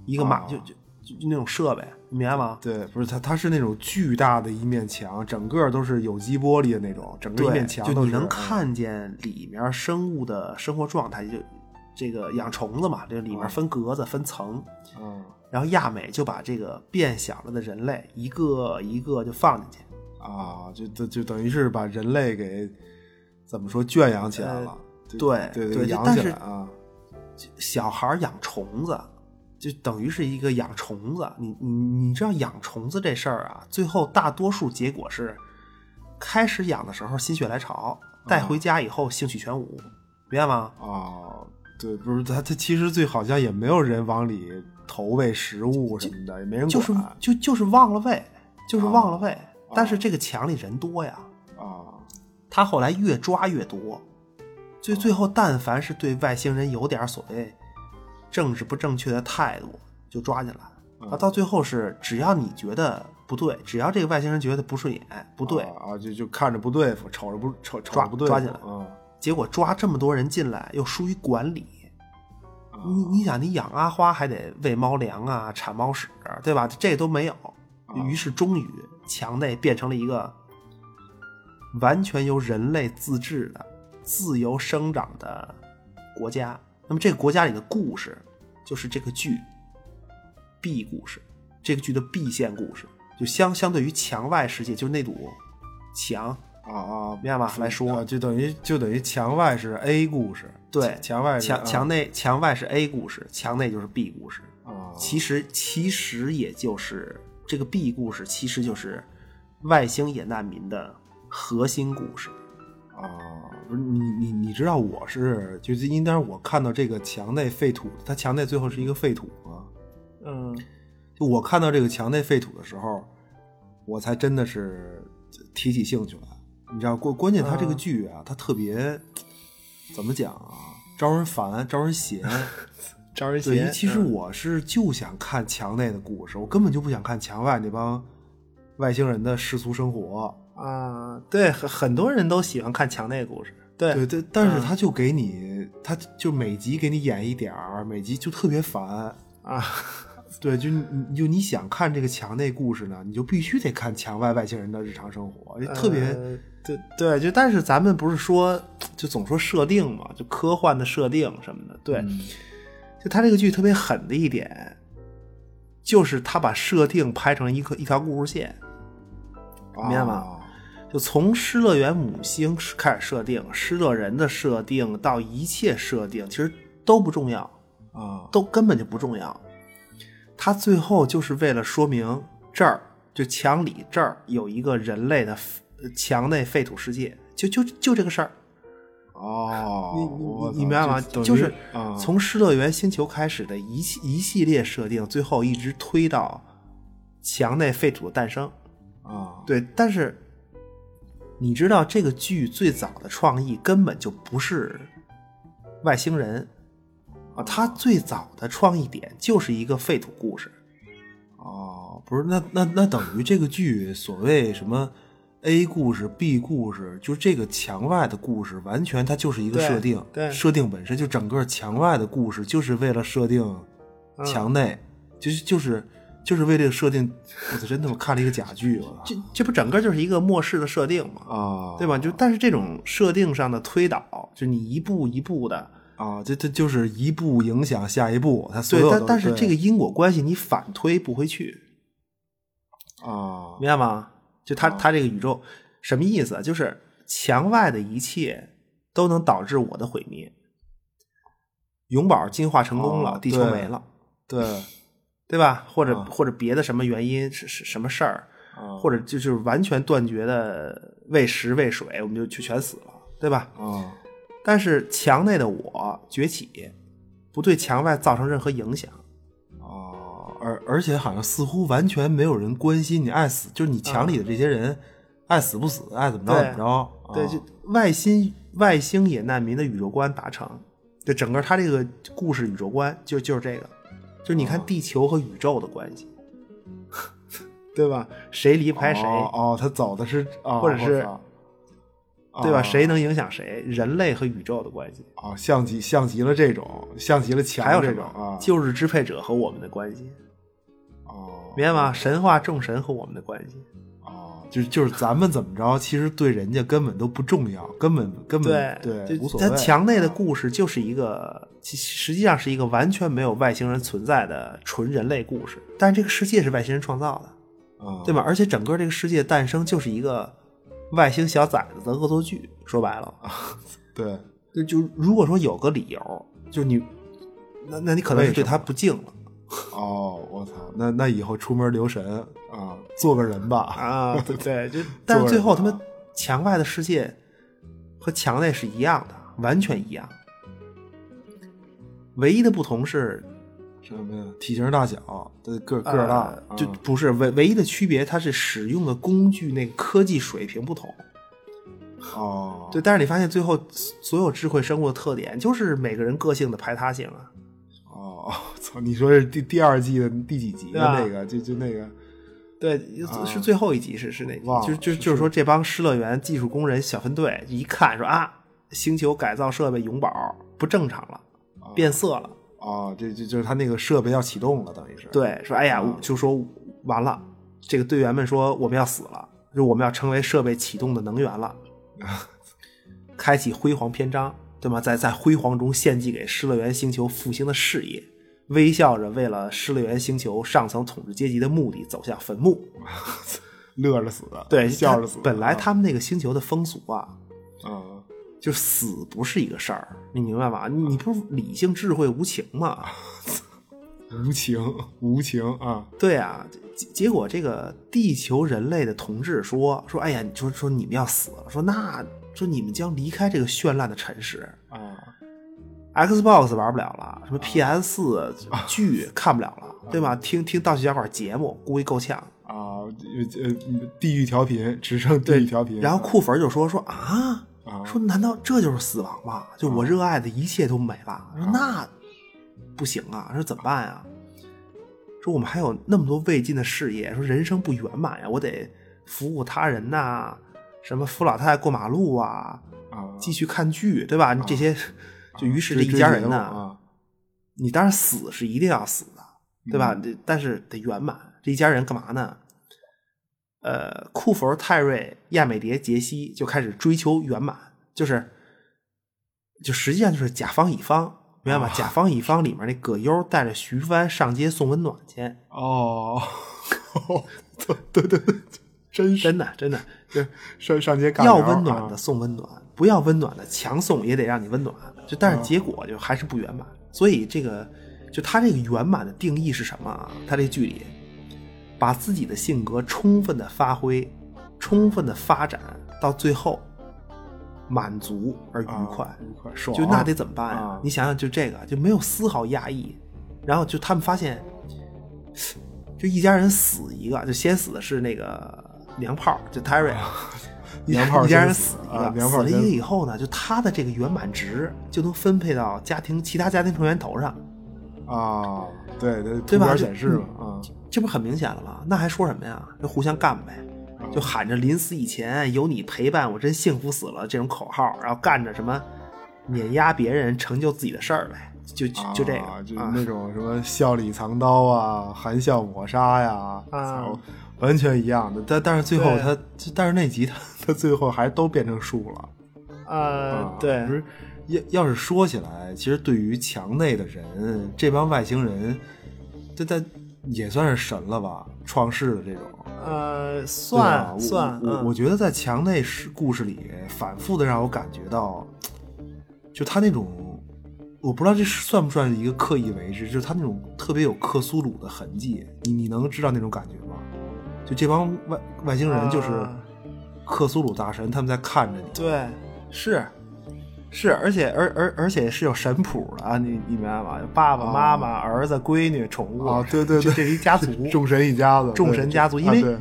S3: 一个蚂就就就那种设备，你明白吗？
S2: 对，不是它，它是那种巨大的一面墙，整个都是有机玻璃的那种，整个一面墙
S3: 就你能看见里面生物的生活状态，就这个养虫子嘛，这里面分格子分层，
S2: 嗯，
S3: 然后亚美就把这个变小了的人类一个一个就放进去。
S2: 啊，就就就等于是把人类给怎么说圈养起来了？
S3: 对
S2: 对
S3: 对，
S2: 养起来啊！
S3: 小孩养虫子，就等于是一个养虫子。你你你知道养虫子这事儿啊？最后大多数结果是，开始养的时候心血来潮，带回家以后兴趣全无，明白吗？
S2: 啊，对，不是他他其实最好像也没有人往里投喂食物什么的，也没人
S3: 就是就就是忘了喂，就是忘了喂。但是这个墙里人多呀，
S2: 啊，
S3: 他后来越抓越多，最最后但凡是对外星人有点所谓政治不正确的态度，就抓进来。啊，到最后是只要你觉得不对，只要这个外星人觉得不顺眼，不对
S2: 啊，就就看着不对付，瞅着不瞅
S3: 瞅着
S2: 不对
S3: 抓进来。结果抓这么多人进来又疏于管理，你你想你养阿花还得喂猫粮啊，铲猫屎，对吧？这都没有，于是终于。墙内变成了一个完全由人类自治的、自由生长的国家。那么，这个国家里的故事就是这个剧 B 故事，这个剧的 B 线故事，就相相对于墙外世界，就是那堵墙
S2: 啊啊，
S3: 明白吧？来说，
S2: 就等于就等于墙外是 A 故事，
S3: 对，
S2: 墙外
S3: 墙墙内墙外是 A 故事，墙内就是 B 故事
S2: 啊。
S3: 其实其实也就是。这个 B 故事其实就是外星野难民的核心故事
S2: 啊！不是你你你知道我是就是应当我看到这个墙内废土，它墙内最后是一个废土吗？
S3: 嗯，
S2: 就我看到这个墙内废土的时候，我才真的是提起兴趣来。你知道关关键，它这个剧啊，它特别怎么讲啊？招人烦，招人嫌。
S3: 招人嫌。
S2: 其实我是就想看墙内的故事，我根本就不想看墙外那帮外星人的世俗生活
S3: 啊。对，很很多人都喜欢看墙内故事。对
S2: 对对，但是他就给你，他就每集给你演一点儿，每集就特别烦
S3: 啊。
S2: 对，就你就你想看这个墙内故事呢，你就必须得看墙外外星人的日常生活，特别
S3: 对对。就但是咱们不是说就总说设定嘛，就科幻的设定什么的，对。就他这个剧特别狠的一点，就是他把设定拍成一个一条故事线，明白吗？就从失乐园母星开始设定，失乐人的设定到一切设定，其实都不重要
S2: 啊，
S3: 都根本就不重要。他最后就是为了说明这儿就墙里这儿有一个人类的墙内废土世界，就就就这个事儿。
S2: 哦，
S3: 你你你明白吗？就是从失乐园星球开始的一系一系列设定，最后一直推到墙内废土的诞生
S2: 啊。
S3: 对，但是你知道这个剧最早的创意根本就不是外星人啊，它最早的创意点就是一个废土故事。
S2: 哦，不是，那那那等于这个剧所谓什么？A 故事、B 故事，就这个墙外的故事，完全它就是一个设定。
S3: 对，
S2: 设定本身就整个墙外的故事，就是为了设定墙内，就是就是就是为这个设定，我操，真他妈看了一个假剧！
S3: 这这不整个就是一个末世的设定嘛？
S2: 啊，
S3: 对吧？就但是这种设定上的推导，就你一步一步的
S2: 啊，这这就是一步影响下一步，它所
S3: 对，但但是这个因果关系你反推不回去，
S2: 啊，
S3: 明白吗？就他他这个宇宙什么意思？就是墙外的一切都能导致我的毁灭。永宝进化成功了，
S2: 哦
S3: 地球没了，
S2: 对，
S3: 对吧？或者、
S2: 啊
S3: 或者别的什么原因是是什么事儿，
S2: 啊
S3: 或者就就是完全断绝的喂食喂水，我们就就全死了，对吧？
S2: 啊
S3: 但是墙内的我崛起，不对墙外造成任何影响。
S2: 哦，而而且好像似乎完全没有人关心你爱死，就是你墙里的这些人爱死不死，爱怎么着怎么着，
S3: 对，
S2: 啊
S3: 就外星外星野难民的宇宙观达成，就整个他这个故事宇宙观就就是这个，就是你看地球和宇宙的关系，对吧？谁离不开谁，
S2: 哦哦，他走的是啊，
S3: 或者是对吧？
S2: 啊
S3: 谁能影响谁？人类和宇宙的关系，
S2: 啊，像极像极了这种，像极了强
S3: 还有？
S2: 这种啊，
S3: 旧日支配者和我们的关系，
S2: 哦
S3: 明白吗？神话众神和我们的关系，
S2: 哦，就是就是咱们怎么着，其实对人家根本都不重要，根本根本对无所谓。
S3: 墙内的故事就是一个，其实际上是一个完全没有外星人存在的纯人类故事，但是这个世界是外星人创造的，
S2: 啊，
S3: 对吧？而且整个这个世界诞生就是一个外星小崽子的恶作剧，说白了，
S2: 对
S3: 就就如果说有个理由，就你，那那你可能是对他不敬了
S2: 哦，我操，那那以后出门留神啊，做个人吧。
S3: 啊，对对，就 但是最后他们
S2: 啊
S3: 墙外的世界和墙内是一样的，完全一样，唯一的不同是
S2: 什么呀？体型大小，对个个儿大
S3: 呃，就
S2: 啊
S3: 不是唯唯一的区别，它是使用的工具那个科技水平不同。
S2: 哦，
S3: 对，但是你发现最后所有智慧生物的特点就是每个人个性的排他性啊。
S2: 哦，操！你说是第第二季的第几集的那个？就就那个
S3: 对，
S2: 啊
S3: 是最后一集是是哪集就就是就是说这帮失乐园技术工人小分队一看说啊，星球改造设备永保不正常了，变色了。
S2: 啊，这这就是他那个设备要启动了，等于是
S3: 对，说哎呀，
S2: 啊
S3: 就说完了，这个队员们说我们要死了，就我们要成为设备启动的能源了，开启辉煌篇章，对吗？在在辉煌中献祭给失乐园星球复兴的事业，微笑着为了失乐园星球上层统治阶级的目的走向坟墓。
S2: 乐着死的，
S3: 对，
S2: 笑着死。
S3: 本来他们那个星球的风俗啊，
S2: 啊，
S3: 就死不是一个事儿，你明白吗？你你不是理性、智慧、无情吗？
S2: 无情无情啊！
S3: 对啊，结结果这个地球人类的同志说说，哎呀，你说说你们要死了，说那说你们将离开这个绚烂的尘世
S2: 啊
S3: ，Xbox 玩不了了，什么 PS 四剧看不了了，对吧？听听盗取小馆节目，估计够呛。
S2: 啊，呃呃，地狱调频只剩地狱调频。
S3: 然后库粉就说说啊，
S2: 啊
S3: 说难道这就是死亡吗？就我热爱的一切都没了，说那不行啊，说怎么办呀？说我们还有那么多未尽的事业，说人生不圆满呀，我得服务他人呐、什么扶老太太过马路啊，
S2: 啊，
S3: 继续看剧，对吧？这些，就于是这一家人呢，你当然死是一定要死的，对吧？
S2: 嗯
S3: 但是得圆满。这一家人干嘛呢？呃，库弗、泰瑞、亚美蝶、杰西就开始追求圆满，就是，就实际上就是甲方乙方，明白吗？
S2: 啊
S3: 甲方乙方里面那葛优带着徐帆上街送温暖去，
S2: 哦，对 对对，真是
S3: 真的真的就是
S2: 上上街干
S3: 要温暖的
S2: 啊
S3: 送温暖，不要温暖的强送也得让你温暖。就但是结果就还是不圆满，所以这个就他这个圆满的定义是什么啊？他这剧里把自己的性格充分的发挥，充分的发展到最后满足而愉快，
S2: 啊愉快爽，
S3: 就那得怎么办呀、
S2: 啊。
S3: 你想想，就这个就没有丝毫压抑，然后就他们发现，就一家人死一个，就先死的是那个娘炮，就 Terry，、一
S2: 娘炮
S3: 一家人
S2: 死
S3: 了一个，死了一个以后呢，就他的这个圆满值就能分配到家庭其他家庭成员头上，
S2: 啊，对对，
S3: 对吧？
S2: 显示嘛啊，
S3: 这不很明显了吗？那还说什么呀？就互相干呗，就喊着临死以前有你陪伴，我真幸福死了这种口号，然后干着什么碾压别人、成就自己的事儿呗。就就这个，
S2: 就那种什么笑里藏刀啊，含笑抹杀呀，啊完全一样的。但但是最后他，但是那集他他最后还都变成树了。
S3: 呃，对，
S2: 不是要要是说起来，其实对于墙内的人，这帮外星人，这他也算是神了吧？创世的这种，
S3: 呃，算算。
S2: 我我觉得在墙内是故事里，反复的让我感觉到，就他那种，我不知道这算不算一个刻意为之，就是他那种特别有克苏鲁的痕迹。你你能知道那种感觉吗？就这帮外外星人就是克苏鲁大神，他们在看着你。
S3: 对。是，是，而且而而而且是有神谱的啊！你你明白吗？爸爸妈妈、儿子、闺女、宠物
S2: 啊，对对对，
S3: 这一家族，
S2: 众神一家子，
S3: 众神家族。因为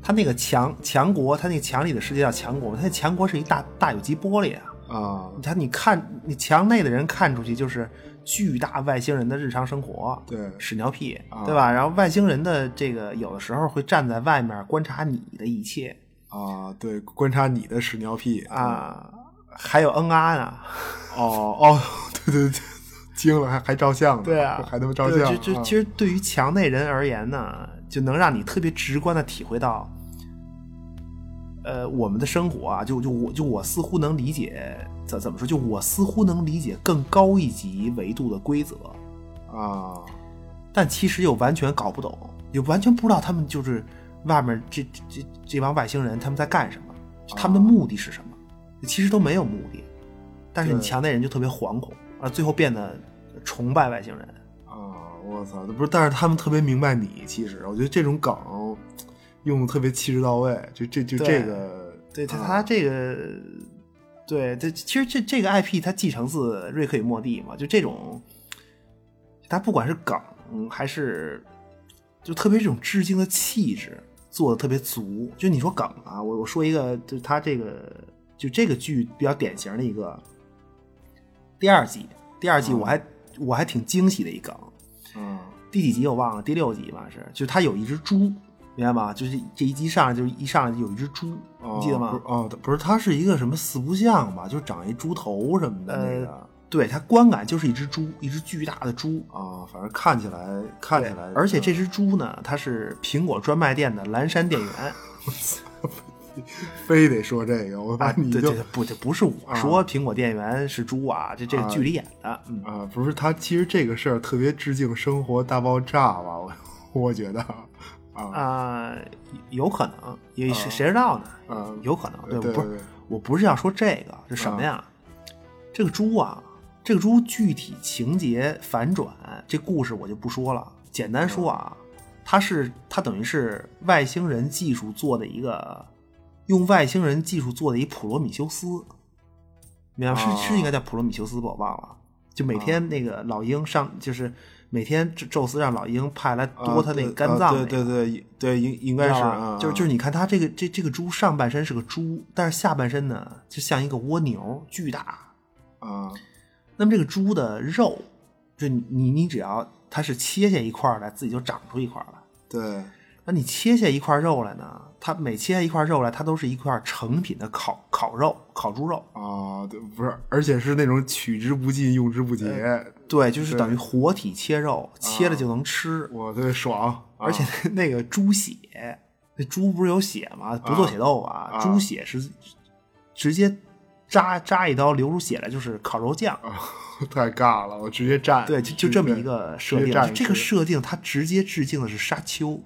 S3: 他那个强强国，他那个墙里的世界叫强国，他那强国是一大大有机玻璃啊
S2: 啊！
S3: 他你看，你墙内的人看出去就是巨大外星人的日常生活，
S2: 对，
S3: 屎尿屁，对吧？然后外星人的这个有的时候会站在外面观察你的一切。
S2: 啊，对，观察你的屎尿屁
S3: 啊，还有嗯啊呢，
S2: 哦哦，对对对，惊了，还还照相呢，
S3: 对啊，
S2: 还能照相。
S3: 就就其实对于墙内人而言呢，就能让你特别直观的体会到，呃，我们的生活啊，就就我就我似乎能理解怎怎么说，就我似乎能理解更高一级维度的规则
S2: 啊，
S3: 但其实又完全搞不懂，又完全不知道他们就是。外面这这这帮外星人他们在干什么？他们的目的是什么？其实都没有目的，但是你墙内人就特别惶恐啊，最后变得崇拜外星人
S2: 啊！我操，不是，但是他们特别明白你。其实我觉得这种梗用的特别气质到位，就这就这个，
S3: 对他他这个，对这其实这这个 IP 它继承自瑞克与莫蒂嘛，就这种，他不管是梗还是就特别这种致敬的气质。做的特别足，就你说梗啊，我我说一个，就是他这个就这个剧比较典型的一个第二季，第二季我还我还挺惊喜的一梗，
S2: 嗯，
S3: 第几集我忘了，第六集吧是，就他有一只猪，明白吗？就是这一集上来就一上来就有一只猪，你记得吗？
S2: 哦，不是，它是一个什么四不像吧？就长一猪头什么的那个。
S3: 对它观感就是一只猪，一只巨大的猪
S2: 啊，反正看起来看起来，
S3: 而且这只猪呢，它是苹果专卖店的蓝山店员。
S2: 非得说这个，我把你就
S3: 不这不是我说苹果店员是猪啊，这这个剧里演的
S2: 啊，不是他其实这个事儿特别致敬《生活大爆炸》吧？我我觉得
S3: 啊，有可能，也谁谁知道呢？
S2: 啊，
S3: 有可能，
S2: 对，
S3: 不是，我不是要说这个，是什么呀？这个猪啊。这个猪具体情节反转，这故事我就不说了。简单说啊，它是它等于是外星人技术做的一个，用外星人技术做的一普罗米修斯，明白是是应该叫普罗米修斯吧？我忘了。就每天那个老鹰上，就是每天宙斯让老鹰派来夺他那个肝脏。
S2: 对对对对，应应该是。
S3: 就是就是，你看它这个这这个猪上半身是个猪，但是下半身呢就像一个蜗牛，巨大
S2: 啊。
S3: 那么这个猪的肉，就你你只要它是切下一块来，自己就长出一块来。
S2: 对，
S3: 那你切下一块肉来呢？它每切下一块肉来，它都是一块成品的烤烤肉，烤猪肉
S2: 啊。对，不是，而且是那种取之不尽，用之不竭。
S3: 对，就是等于活体切肉，切了就能吃。
S2: 我特别爽。
S3: 而且 那个猪血，那猪不是有血吗？不做血豆腐啊，猪血是直接。扎扎一刀流出血来就是烤肉酱，
S2: 太尬了！我直接蘸。
S3: 对，就就这么一个设定。这个设定它直接致敬的是沙丘。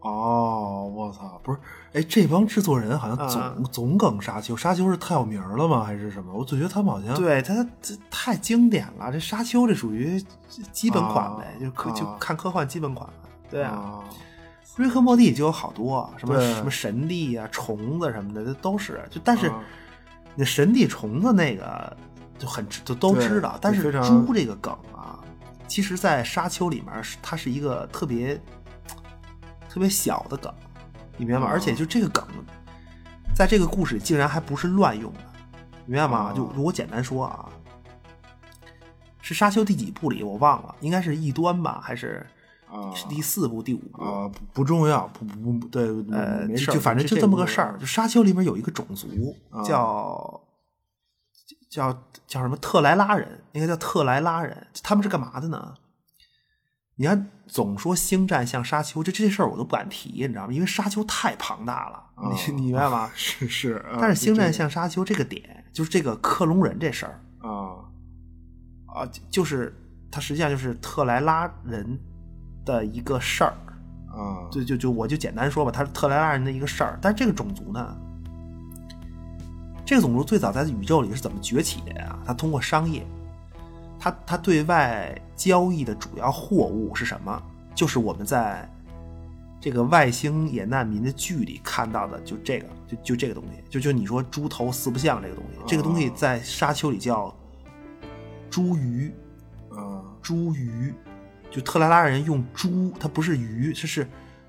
S2: 哦，我操！不是，哎，这帮制作人好像总总梗沙丘。沙丘是太有名了吗？还是什么？我总觉得他们好像
S3: 对他这太经典了。这沙丘这属于基本款呗，就科就看科幻基本款。对啊，瑞克莫蒂就有好多什么什么神力啊、虫子什么的，这都是。就但是。那神地虫子那个就很就都知道，但是猪这个梗啊，其实，在沙丘里面是它是一个特别特别小的梗，你明白吗？而且就这个梗，在这个故事竟然还不是乱用的，明白吗？就我简单说啊，是沙丘第几部里我忘了，应该是异端吧，还是？是第四部、第五部
S2: 啊，不重要，不不不对，
S3: 呃，
S2: 没事，
S3: 就反正就这么个事儿。就沙丘里面有一个种族叫叫叫什么特莱拉人，应该叫特莱拉人，他们是干嘛的呢？你看，总说星战像沙丘，这这事儿我都不敢提，你知道吗？因为沙丘太庞大了，你你明白吗？
S2: 是是，
S3: 但是星战像沙丘这个点，就是这个克隆人这事儿
S2: 啊
S3: 啊，就是它实际上就是特莱拉人的一个事儿
S2: 啊，
S3: 就就就我就简单说吧，他是特莱拉人的一个事儿。但是这个种族呢，这个种族最早在宇宙里是怎么崛起的呀？它通过商业。他他对外交易的主要货物是什么？就是我们在这个外星野难民的剧里看到的，就这个，就就这个东西，就就你说猪头四不像这个东西，这个东西在沙丘里叫茱萸，
S2: 啊，
S3: 猪鱼，就特拉拉人用猪，它不是鱼，它是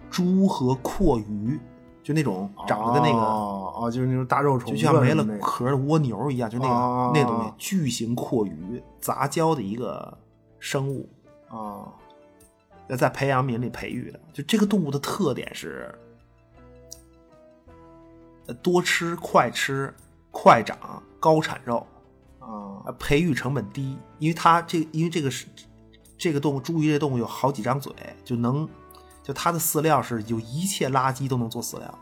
S3: 猪和阔鱼。就那种长得跟那个
S2: 哦，就是那种大肉虫，
S3: 就像没了壳的蜗牛一样，就那个那东西，巨型阔鱼杂交的一个生物
S2: 啊，
S3: 在培养皿里培育的。就这个动物的特点是，多吃、快吃、快长、高产肉
S2: 啊，
S3: 培育成本低，因为它这因为这个是这个动物，猪鱼这动物有好几张嘴，就能。就它的饲料是有一切垃圾都能做饲料，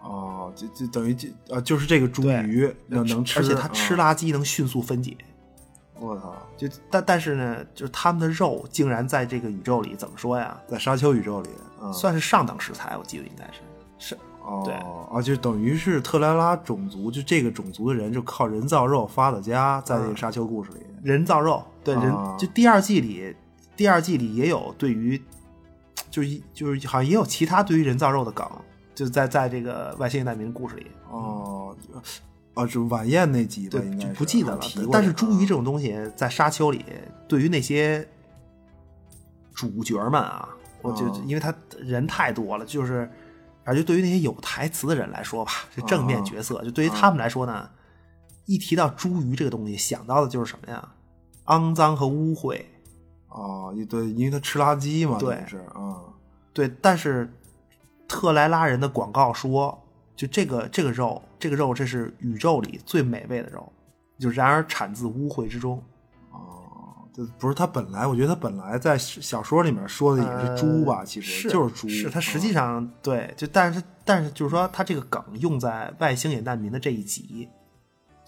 S2: 哦，就就等于就呃就是这个猪鱼能能吃，
S3: 而且它吃垃圾能迅速分解。
S2: 我操！
S3: 就但但是呢，就是他们的肉竟然在这个宇宙里怎么说呀？
S2: 在沙丘宇宙里，
S3: 算是上等食材，我记得应该是是
S2: 哦，
S3: 对
S2: 啊，就等于是特拉拉种族，就这个种族的人就靠人造肉发的家，在这个沙丘故事里，
S3: 人造肉对人就第二季里，第二季里也有对于。就是就是好像也有其他对于人造肉的梗，就在在这个外星难民故事里
S2: 哦哦，就晚宴那集
S3: 对，
S2: 就
S3: 不记得了。但是茱萸这种东西在沙丘里，对于那些主角们啊，我就因为他人太多了，就是而且对于那些有台词的人来说吧，这正面角色，就对于他们来说呢，一提到茱萸这个东西，想到的就是什么呀？肮脏和污秽。
S2: 哦，对，因为他吃垃圾嘛，
S3: 对，
S2: 是啊，
S3: 对。但是特莱拉人的广告说，就这个这个肉，这个肉这是宇宙里最美味的肉，就然而产自污秽之中。
S2: 哦，就不是他本来，我觉得他本来在小说里面说的也是猪吧，其实就是猪。
S3: 是他实际上对，就但是但是就是说他这个梗用在外星野难民的这一集，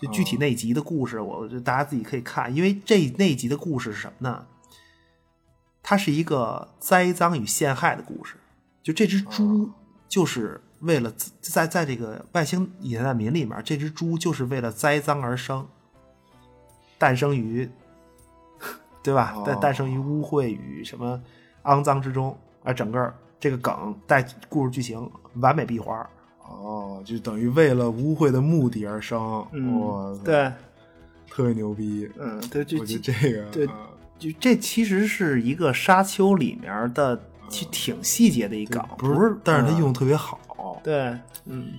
S3: 就具体那集的故事，我就大家自己可以看，因为这那一集的故事是什么呢？它是一个栽赃与陷害的故事，就这只猪就是为了在在这个外星野难民里面，这只猪就是为了栽赃而生，诞生于，对吧？诞诞生于污秽与什么肮脏之中，而整个这个梗带故事剧情完美闭环。
S2: 哦，就等于为了污秽的目的而生，哇，
S3: 对，
S2: 特别牛逼。
S3: 嗯，对，就
S2: 就这个，
S3: 对。就这其实是一个沙丘里面的，其实挺细节的一梗，
S2: 不
S3: 是？
S2: 但是他用的特别好。
S3: 对，嗯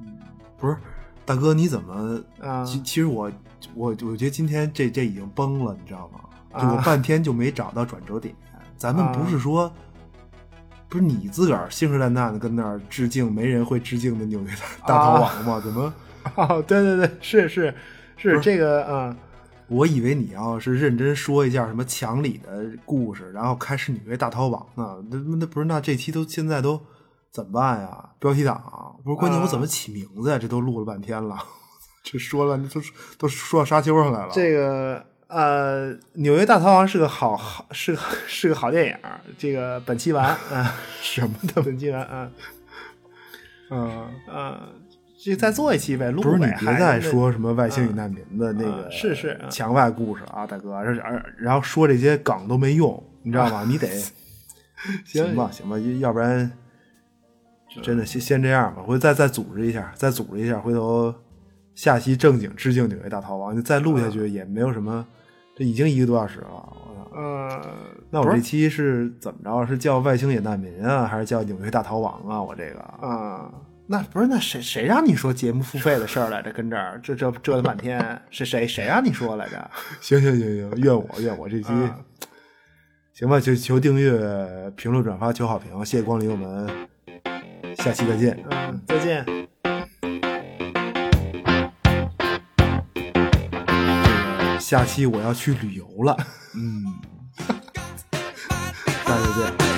S2: 嗯，不是，大哥你怎么？
S3: 啊，
S2: 其其实我我我觉得今天这这已经崩了，你知道吗？就我半天就没找到转折点。咱们不是说，不是你自个儿信誓旦旦的跟那儿致敬没人会致敬的纽约大逃亡吗？怎么？
S3: 哦，对对对，是是是这个啊。
S2: 我以为你要是认真说一下什么墙里的故事，然后开始纽约大逃亡呢？那那不是？那这期都现在都怎么办呀？标题党不是关键，我怎么起名字呀？这都录了半天了，这说了都都说到沙丘上来了。
S3: 这个呃，纽约大逃亡是个好好是个是个好电影。这个本期完啊，
S2: 什么的
S3: 本期完啊，嗯 嗯。就再做一期呗，录
S2: 不是你别再说什么外星与难民的那个
S3: 是是
S2: 墙外故事啊，大哥，而而然后说这些梗都没用，你知道吗？你得 行吧，行吧，要不然真的先先这样吧，回头再再组织一下，再组织一下，回头下期正经致敬纽约大逃亡，你再录下去也没有什么，这已经一个多小时了，我操，
S3: 嗯，
S2: 那我这期是怎么着？是叫外星野难民啊，还是叫纽约大逃亡啊？我这个
S3: 啊。那不是那谁谁让你说节目付费的事儿来着？跟这儿这这折腾半天，是谁谁让你说来着？
S2: 行行行行，怨我怨我这期，行吧，就求订阅、评论、转发、求好评，谢谢光临，我们下期再见，
S3: 嗯，再见。
S2: 下期我要去旅游了。
S4: 嗯，
S2: 下次见。